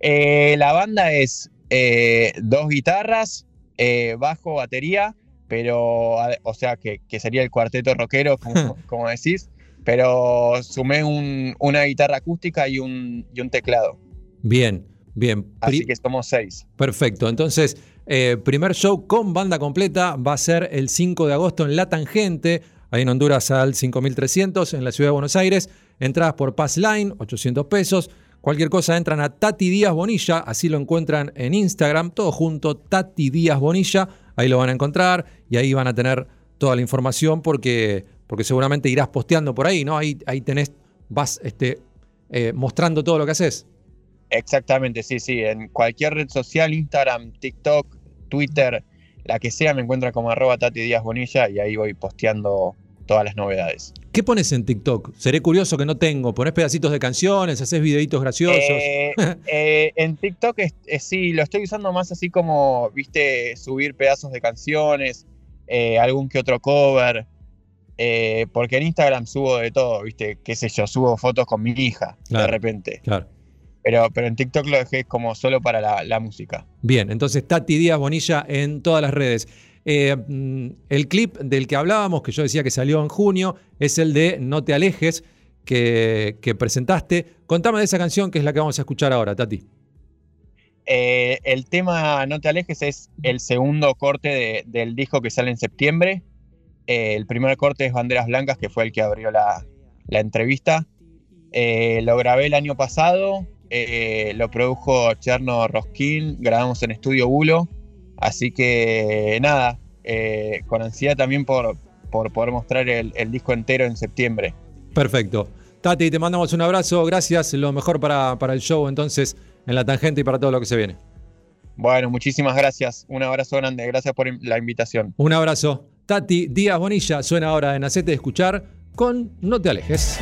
Eh, la banda es eh, dos guitarras, eh, bajo, batería, pero, o sea, que, que sería el cuarteto rockero, como, como decís, pero sumé un- una guitarra acústica y un, y un teclado. Bien, bien. Así que somos seis. Perfecto. Entonces, eh, primer show con banda completa va a ser el 5 de agosto en La Tangente, ahí en Honduras al 5300, en la ciudad de Buenos Aires. Entradas por Pass Line, 800 pesos. Cualquier cosa entran a Tati Díaz Bonilla, así lo encuentran en Instagram, todo junto, Tati Díaz Bonilla, ahí lo van a encontrar y ahí van a tener toda la información porque, porque seguramente irás posteando por ahí, ¿no? Ahí, ahí tenés, vas este, eh, mostrando todo lo que haces. Exactamente, sí, sí. En cualquier red social, Instagram, TikTok, Twitter, la que sea, me encuentra como arroba Tati Díaz Bonilla y ahí voy posteando todas las novedades. ¿Qué pones en TikTok? Seré curioso que no tengo. ¿Ponés pedacitos de canciones? ¿Haces videitos graciosos? Eh, eh, en TikTok es- sí, lo estoy usando más así como, viste, subir pedazos de canciones, eh, algún que otro cover, porque en Instagram subo de todo, viste, qué sé yo, subo fotos con mi hija Claro. de repente. Claro. Pero, pero en TikTok lo dejé como solo para la, la música. Bien, entonces Tati Díaz Bonilla en todas las redes. Eh, mm, el clip del que hablábamos, que yo decía que salió en junio, es el de No te alejes, que, presentaste. Contame de esa canción que es la que vamos a escuchar ahora, Tati. Eh, el tema No te alejes es el segundo corte de- del disco que sale en septiembre. Eh, el primer corte es Banderas Blancas, que fue el que abrió la, entrevista. Lo grabé el año pasado, lo produjo Cherno Roskin, grabamos en Estudio Bulo. Así que nada, eh, con ansiedad también por, por poder mostrar el, el disco entero en septiembre. Perfecto. Tati, te mandamos un abrazo, gracias, lo mejor para, para el show entonces en la tangente y para todo lo que se viene. Bueno, muchísimas gracias. Un abrazo grande. Gracias por la invitación. Un abrazo. Tati Díaz Bonilla suena ahora en Hacete Escuchar con No te alejes.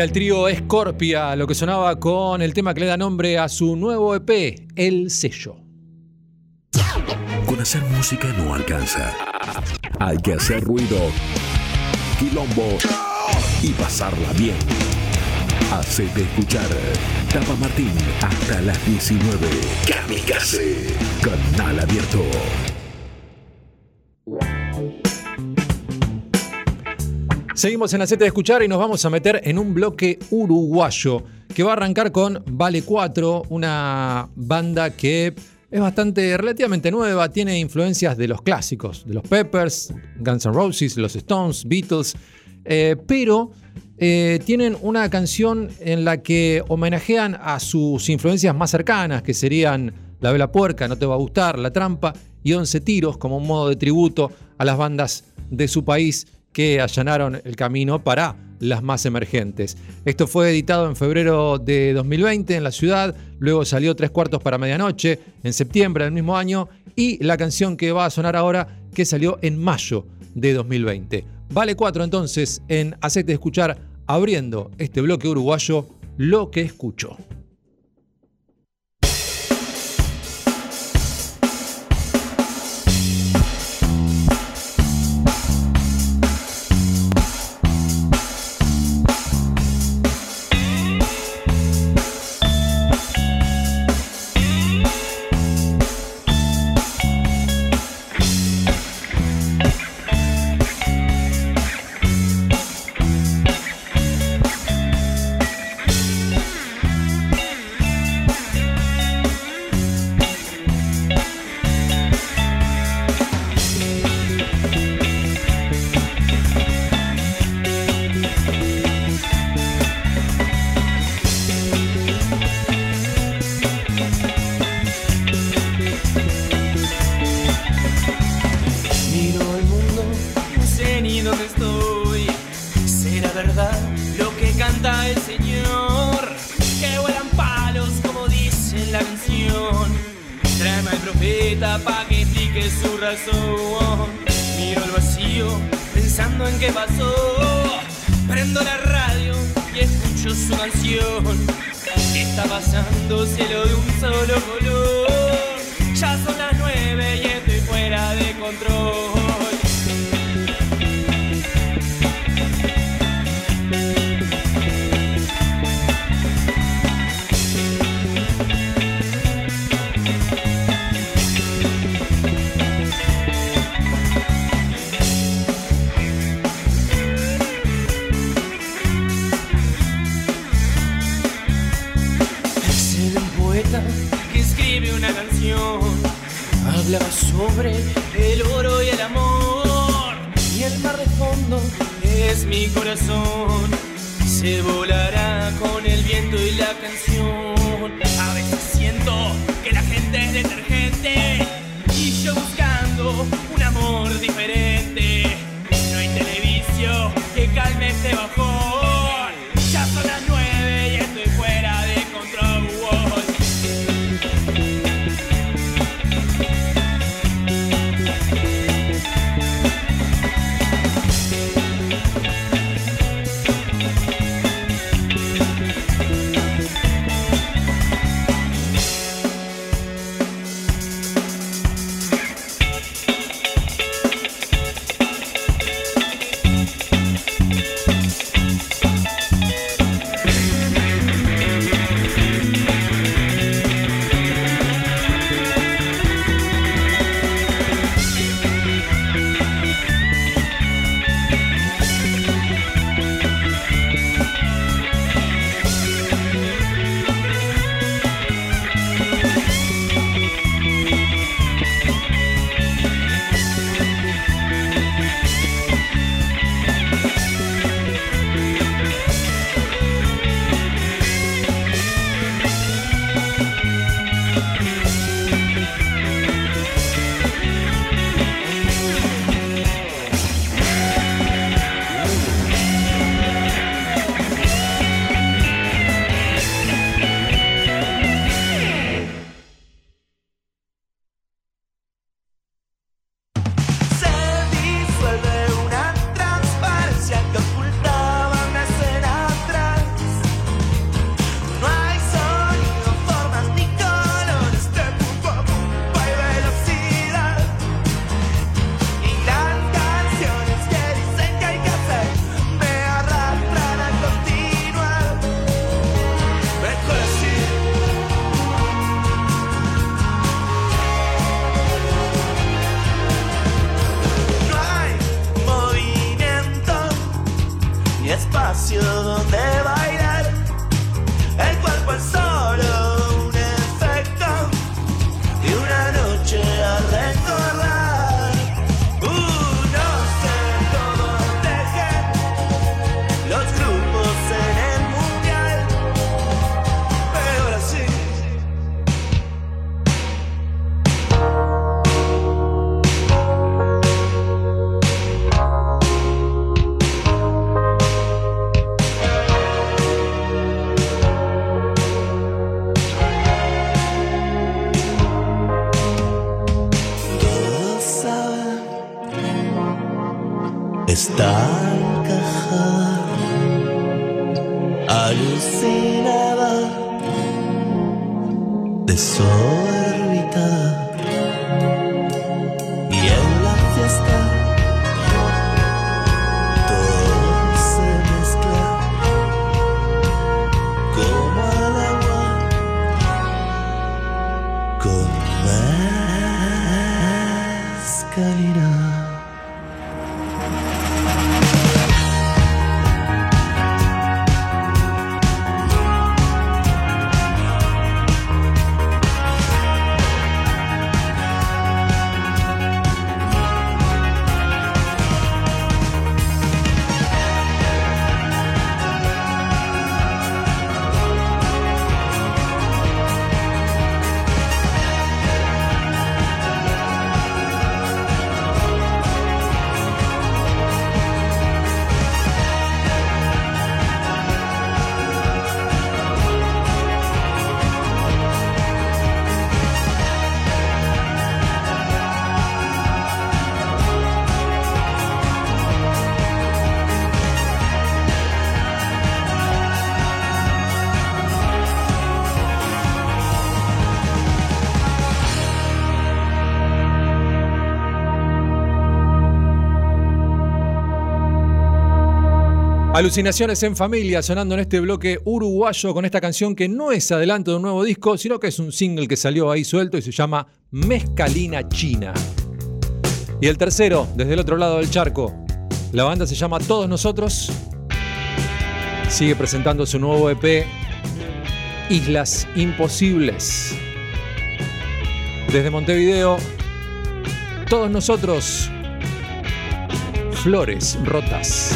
Era el trío Escorpia, lo que sonaba con el tema que le da nombre a su nuevo EP, El Sello. Con hacer música no alcanza. Hay que hacer ruido, quilombo y pasarla bien. Hacete escuchar. Tapa Martín hasta las 19. Kamikaze. Canal abierto. Seguimos en la seta de escuchar y nos vamos a meter en un bloque uruguayo que va a arrancar con Vale 4, una banda que es bastante relativamente nueva, tiene influencias de los clásicos, de los Peppers, Guns N' Roses, los Stones, Beatles, eh, pero eh, tienen una canción en la que homenajean a sus influencias más cercanas, que serían La Vela Puerca, No Te Va a Gustar, La Trampa y Once Tiros, como un modo de tributo a las bandas de su país que allanaron el camino para las más emergentes. Esto fue editado en febrero de 2020 en la ciudad, luego salió Tres Cuartos para Medianoche en septiembre del mismo año y la canción que va a sonar ahora que salió en mayo de 2020. Vale 4 entonces en Hacete Escuchar abriendo este bloque uruguayo lo que escucho. Alucinaciones en familia sonando en este bloque uruguayo con esta canción que no es adelanto de un nuevo disco, sino que es un single que salió ahí suelto y se llama Mezcalina China. Y el tercero, desde el otro lado del charco, la banda se llama Todos Nosotros. Sigue presentando su nuevo EP Islas Imposibles. Desde Montevideo, todos nosotros, Flores Rotas.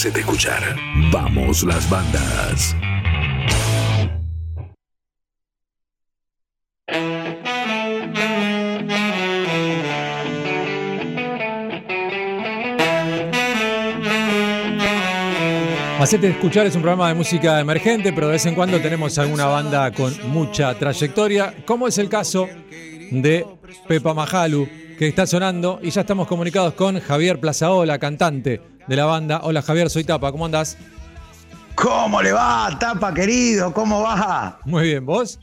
Vos, hacete escuchar. Vamos las bandas. Hacete escuchar es un programa de música emergente, pero de vez en cuando tenemos alguna banda con mucha trayectoria, como es el caso de Pepa Majalu, que está sonando y ya estamos comunicados con Javier Plazaola, cantante de la banda. Hola Javier, soy Tapa, ¿cómo andás? ¿Cómo le va, Tapa querido? ¿Cómo va? Muy bien, ¿vos?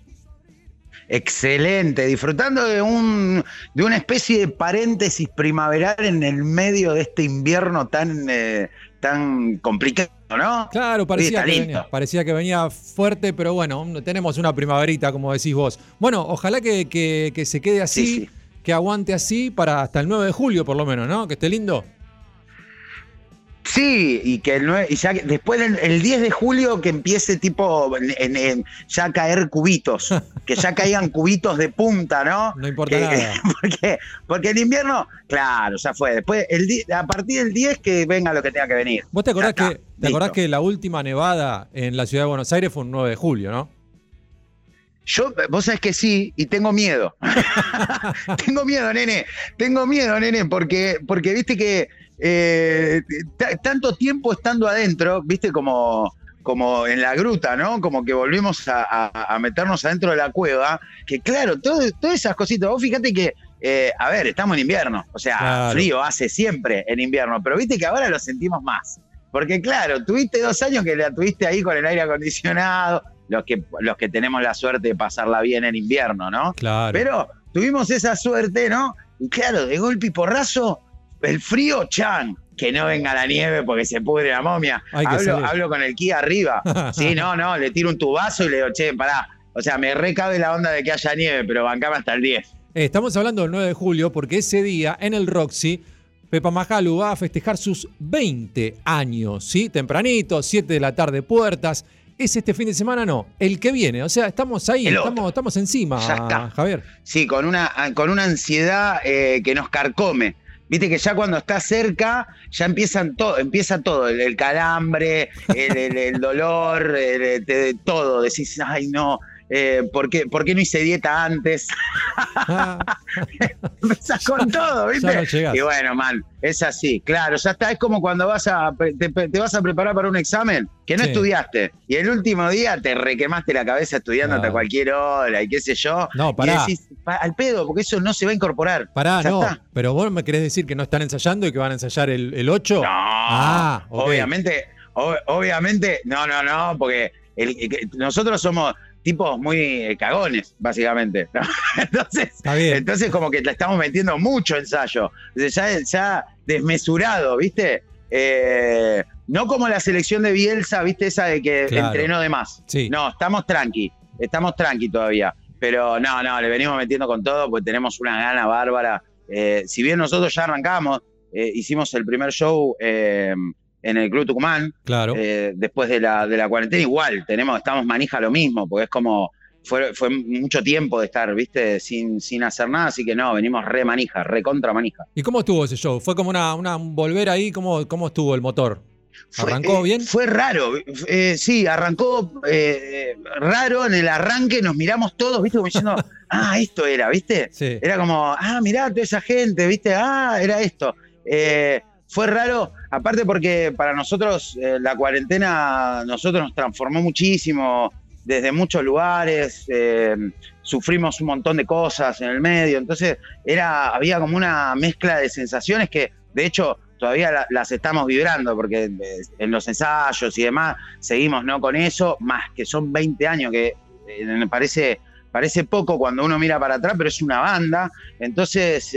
Excelente, disfrutando de un de una especie de paréntesis primaveral en el medio de este invierno tan, eh, tan complicado, ¿no? Claro, parecía que, venía, parecía que venía fuerte, pero bueno, tenemos una primaverita, como decís vos. Bueno, ojalá que, que- que se quede así, que aguante así para hasta el 9 de julio, por lo menos, ¿no? Que esté lindo. Sí, y que el nue- y ya después del el 10 de julio que empiece tipo en- en- en ya a caer cubitos, que ya caigan cubitos de punta, ¿no? No importa Que- nada. Porque, porque el invierno, claro, ya fue. Después, el a partir del 10 que venga lo que tenga que venir. ¿Vos te acordás, que, te acordás que la última nevada en la ciudad de Buenos Aires fue un 9 de julio, ¿no? Yo, vos sabés que sí, y tengo miedo. tengo miedo, nene. Tengo miedo, nene, porque, porque viste que eh, ta- tanto tiempo estando adentro, viste, como, como en la gruta, ¿no? Como que volvimos a, a- a meternos adentro de la cueva, que claro, todo- todas esas cositas. Vos fíjate que, eh, a ver, estamos en invierno, o sea, Claro. frío hace siempre en invierno, pero viste que ahora lo sentimos más. Porque claro, tuviste dos años que la tuviste ahí con el aire acondicionado, los que, los que tenemos la suerte de pasarla bien en invierno, ¿no? Claro. Pero tuvimos esa suerte, ¿no? Y claro, de golpe y porrazo, el frío, chan, que no venga la nieve porque se pudre la momia. Hablo, con el ki arriba. Sí, no, no, le tiro un tubazo y le digo, che, pará. O sea, me recabe la onda de que haya nieve, pero bancame hasta el 10. Eh, Estamos hablando del 9 de julio porque ese día en el Roxy, Pepa Majalu va a festejar sus 20 años, ¿sí? Tempranito, 7 de la tarde, puertas. ¿Es este fin de semana? No, el que viene. O sea, estamos ahí, estamos, estamos encima, Ya está. Javier. Sí, con una, con una ansiedad eh, que nos carcome. Viste que ya cuando está cerca, ya empiezan todo, empieza todo, el, calambre, el, el- el dolor, todo. Decís, ay no, eh, ¿por, qué, ¿por qué no hice dieta antes? Empezás con todo, ¿viste? Ya no y bueno, man, es así, claro, ya está, es como cuando vas a, te, te vas a preparar para un examen que no Sí. estudiaste y el último día te requemaste la cabeza estudiando hasta cualquier hora y qué sé yo. No, y pará. decís, "Pa- al pedo, porque eso no se va a incorporar. Pará, Ya no. está. Pero vos me querés decir que no están ensayando y que van a ensayar el, el 8? No, Ah, obviamente, ob- obviamente, no, no, no, porque el- el que- nosotros somos tipos muy eh, cagones, básicamente. ¿no? Entonces, Está bien. entonces como que le estamos metiendo mucho ensayo. Ya, ya desmesurado, ¿viste? Eh, no como la selección de Bielsa, ¿viste? Esa de que Claro. entrenó de más. Sí. No, estamos tranqui, estamos tranqui todavía. Pero no, no, le venimos metiendo con todo, pues tenemos una gana bárbara. Eh, si bien nosotros ya arrancamos, eh, hicimos el primer show en el Club Tucumán, Claro. eh, después de la, de la cuarentena, igual, tenemos, estamos manija lo mismo, porque es como, fue, fue mucho tiempo de estar, viste, sin, sin hacer nada, así que no, venimos re manija, re contra manija. ¿Y cómo estuvo ese show? ¿Fue como una, una un volver ahí? ¿Cómo, ¿Cómo estuvo el motor? Fue- ¿Arrancó eh, bien? Fue raro. eh, sí, arrancó eh, raro en el arranque, nos miramos todos, ¿viste? Como diciendo, ah, esto era, ¿viste? Sí. Era como, ah, mirá toda esa gente, ¿viste? Ah, era esto. Fue raro, aparte porque para nosotros eh, la cuarentena, nosotros nos transformó muchísimo desde muchos lugares, eh, sufrimos un montón de cosas en el medio, entonces era, había como una mezcla de sensaciones que, de hecho, todavía la- las estamos vibrando, porque eh, en los ensayos y demás seguimos ¿no? con eso, más que son 20 años, que parece, parece poco cuando uno mira para atrás, pero es una banda, entonces,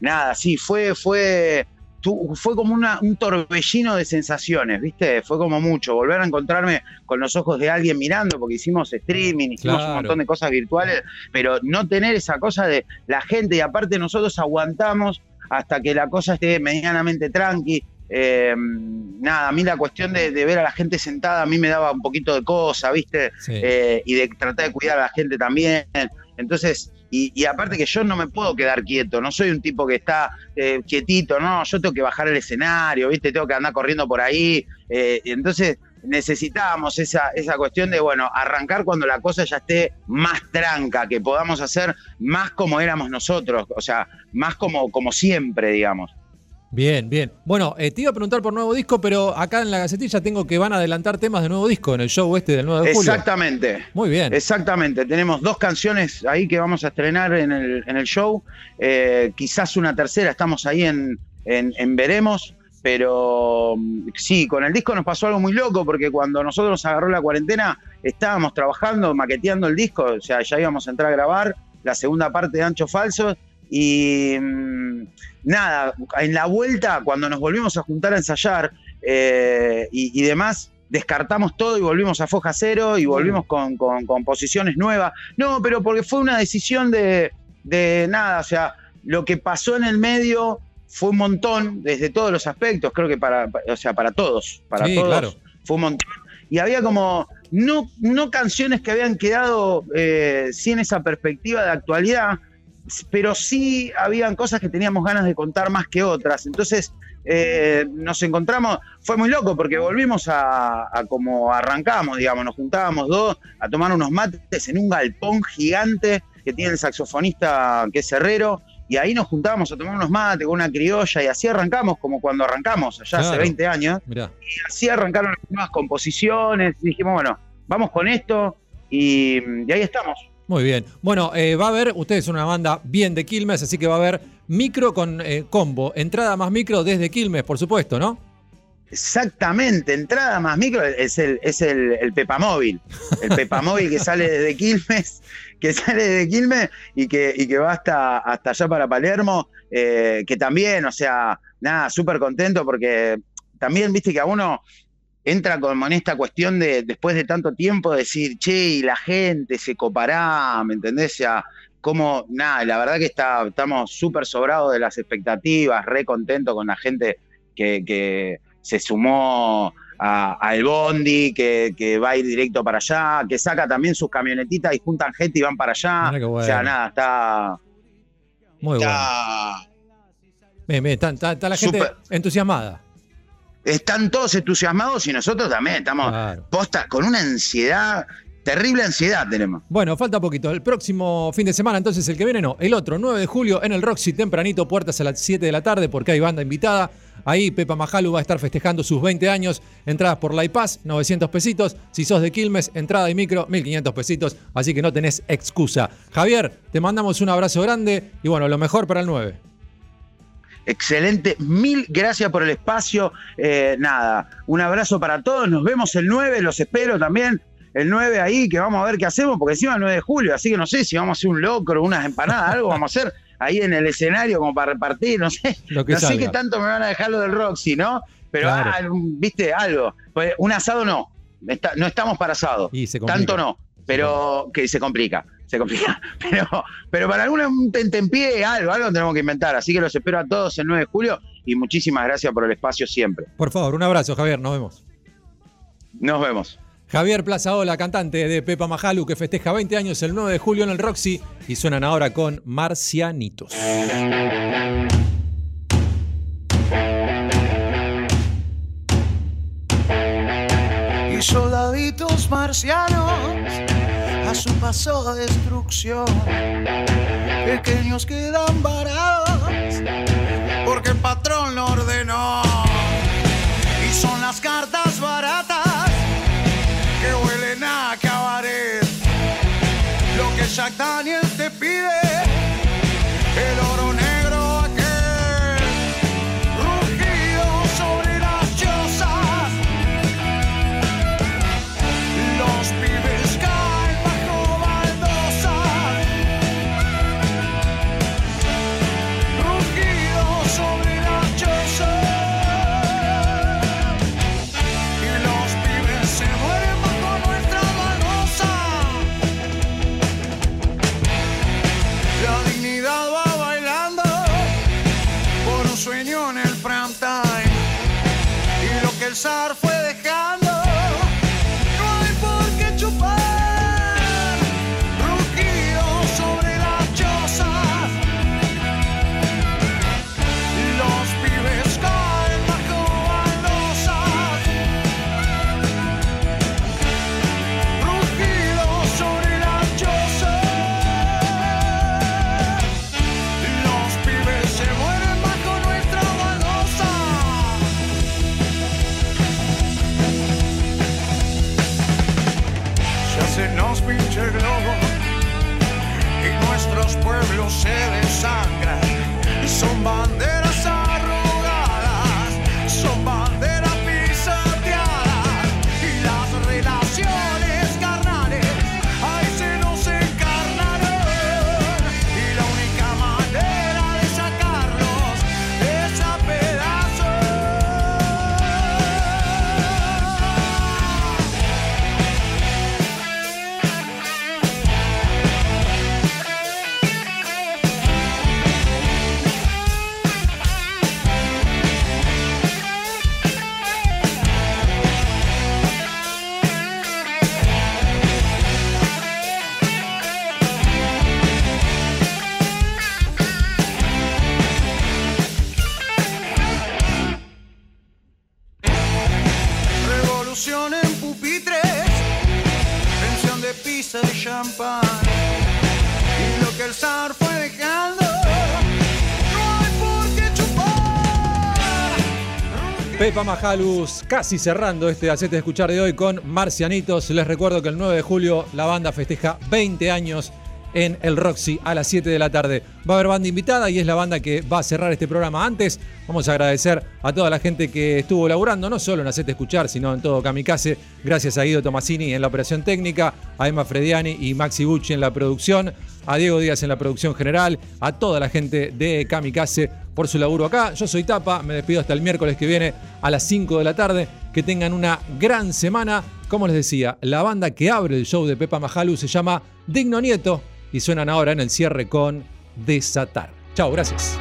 nada, sí, fue, fue, tu- fue como una- un torbellino de sensaciones, ¿viste? Fue como mucho, volver a encontrarme con los ojos de alguien mirando, porque hicimos streaming, hicimos Claro. un montón de cosas virtuales, pero no tener esa cosa de la gente, y aparte nosotros aguantamos hasta que la cosa esté medianamente tranqui. Eh, nada, a mí la cuestión de, de ver a la gente sentada a mí me daba un poquito de cosa, ¿viste? Sí. Eh, y de tratar de cuidar a la gente también. Entonces, Y, y aparte que yo no me puedo quedar quieto, no soy un tipo que está eh, quietito, no, yo tengo que bajar el escenario, ¿viste? Tengo que andar corriendo por ahí. eh, entonces necesitábamos esa, esa cuestión de, bueno, arrancar cuando la cosa ya esté más tranca, que podamos hacer más como éramos nosotros, o sea, más como, como siempre, digamos. Bien, bien. Bueno, eh, te iba a preguntar por nuevo disco, pero acá en la gacetilla tengo que van a adelantar temas de nuevo disco en el show este del 9 de julio. Exactamente. Muy bien. Exactamente. Tenemos dos canciones ahí que vamos a estrenar en el, en el show. Eh, quizás una tercera, estamos ahí en, en- en Veremos. Pero mm, sí, con el disco nos pasó algo muy loco porque cuando nosotros nos agarró la cuarentena estábamos trabajando, maqueteando el disco, o sea, ya íbamos a entrar a grabar la segunda parte de Ancho Falso y mm, nada, en la vuelta, cuando nos volvimos a juntar a ensayar eh, y, y demás, descartamos todo y volvimos a Foja Cero y volvimos con, con composiciones nuevas. No, pero porque fue una decisión de, de nada, o sea, lo que pasó en el medio fue un montón desde todos los aspectos, creo que para, o sea, para todos, para Sí, todos claro. fue un montón. Y había como, no, no canciones que habían quedado eh, sin esa perspectiva de actualidad, pero sí habían cosas que teníamos ganas de contar más que otras. Entonces eh, nos encontramos, fue muy loco porque volvimos a, a como arrancamos, digamos, nos juntábamos dos a tomar unos mates en un galpón gigante que tiene el saxofonista que es Herrero. Y ahí nos juntábamos a tomar unos mates con una criolla y así arrancamos como cuando arrancamos, allá hace Claro. 20 años. Mirá. Y así arrancaron las nuevas composiciones. Y dijimos, bueno, vamos con esto. Y, y ahí estamos. Muy bien. Bueno, eh, va a haber, ustedes son una banda bien de Quilmes, así que va a haber micro con eh, combo. Entrada más micro desde Quilmes, por supuesto, ¿no? Exactamente, entrada más micro es el, es el, el Pepa Móvil. El Pepa Móvil que sale desde Quilmes, que sale desde Quilmes y que, y que va hasta, hasta allá para Palermo, eh, que también, o sea, nada, súper contento porque también, viste que a uno entra como en esta cuestión de, después de tanto tiempo, decir, che, y la gente se copará, ¿me entendés? O sea, como, nada, la verdad que está, estamos súper sobrados de las expectativas, re contentos con la gente que, que se sumó al Bondi, que, que va a ir directo para allá, que saca también sus camionetitas y juntan gente y van para allá. O sea, bueno. nada, está. Muy bueno. está- Bien, bien, está, está- está la gente entusiasmada. Están todos entusiasmados y nosotros también estamos posta con una ansiedad, terrible ansiedad tenemos. Bueno, falta poquito. El próximo fin de semana, entonces el que viene no, el otro, 9 de julio, en el Roxy, tempranito, puertas a las 7 de la tarde, porque hay banda invitada. Ahí Pepa Majalu va a estar festejando sus 20 años. Entradas por la iPass, 900 pesitos. Si sos de Quilmes, entrada y micro, 1500 pesitos. Así que no tenés excusa. Javier, te mandamos un abrazo grande y bueno, lo mejor para el 9. Excelente, mil gracias por el espacio. Eh, nada, un abrazo para todos. Nos vemos el 9, los espero también. El 9 ahí, que vamos a ver qué hacemos, porque encima es el 9 de julio, así que no sé si vamos a hacer un locro, unas empanadas, algo vamos a hacer ahí en el escenario como para repartir, no sé. Lo que no sé qué tanto me van a dejar lo del Roxy, ¿no? Pero, Claro. ah, viste, algo. Pues, un asado no, Está- no estamos para asado. Y se complica. Tanto no, pero que se complica, se complica. Pero, pero para alguna un tentempié, algo, algo tenemos que inventar. Así que los espero a todos el 9 de julio y muchísimas gracias por el espacio siempre. Por favor, un abrazo, Javier. Nos vemos. Nos vemos. Javier Plazaola, cantante de Pepa Majalu, que festeja 20 años el 9 de julio en el Roxy y suenan ahora con Marcianitos. y soldaditos marcianos su paso de destrucción. Pequeños quedan varados porque el patrón lo ordenó. Y son las cartas baratas que huelen a cabaret. Lo que Jack Daniel te pide, Majalus, casi cerrando este Hacete Escuchar de hoy con Marcianitos. Les recuerdo que el 9 de julio la banda festeja 20 años en el Roxy a las 7 de la tarde. Va a haber banda invitada y es la banda que va a cerrar este programa antes. Vamos a agradecer a toda la gente que estuvo laburando, no solo en Hacete Escuchar, sino en todo Kamikaze. Gracias a Guido Tomasini en la operación técnica, a Emma Frediani y Maxi Bucci en la producción, a Diego Díaz en la producción general, a toda la gente de Kamikaze por su laburo acá. Yo soy Tapa, me despido hasta el miércoles que viene a las 5 de la tarde. Que tengan una gran semana. Como les decía, la banda que abre el show de Pepa Majalu se llama Digno Nieto y suenan ahora en el cierre con Desatar. Chao, gracias.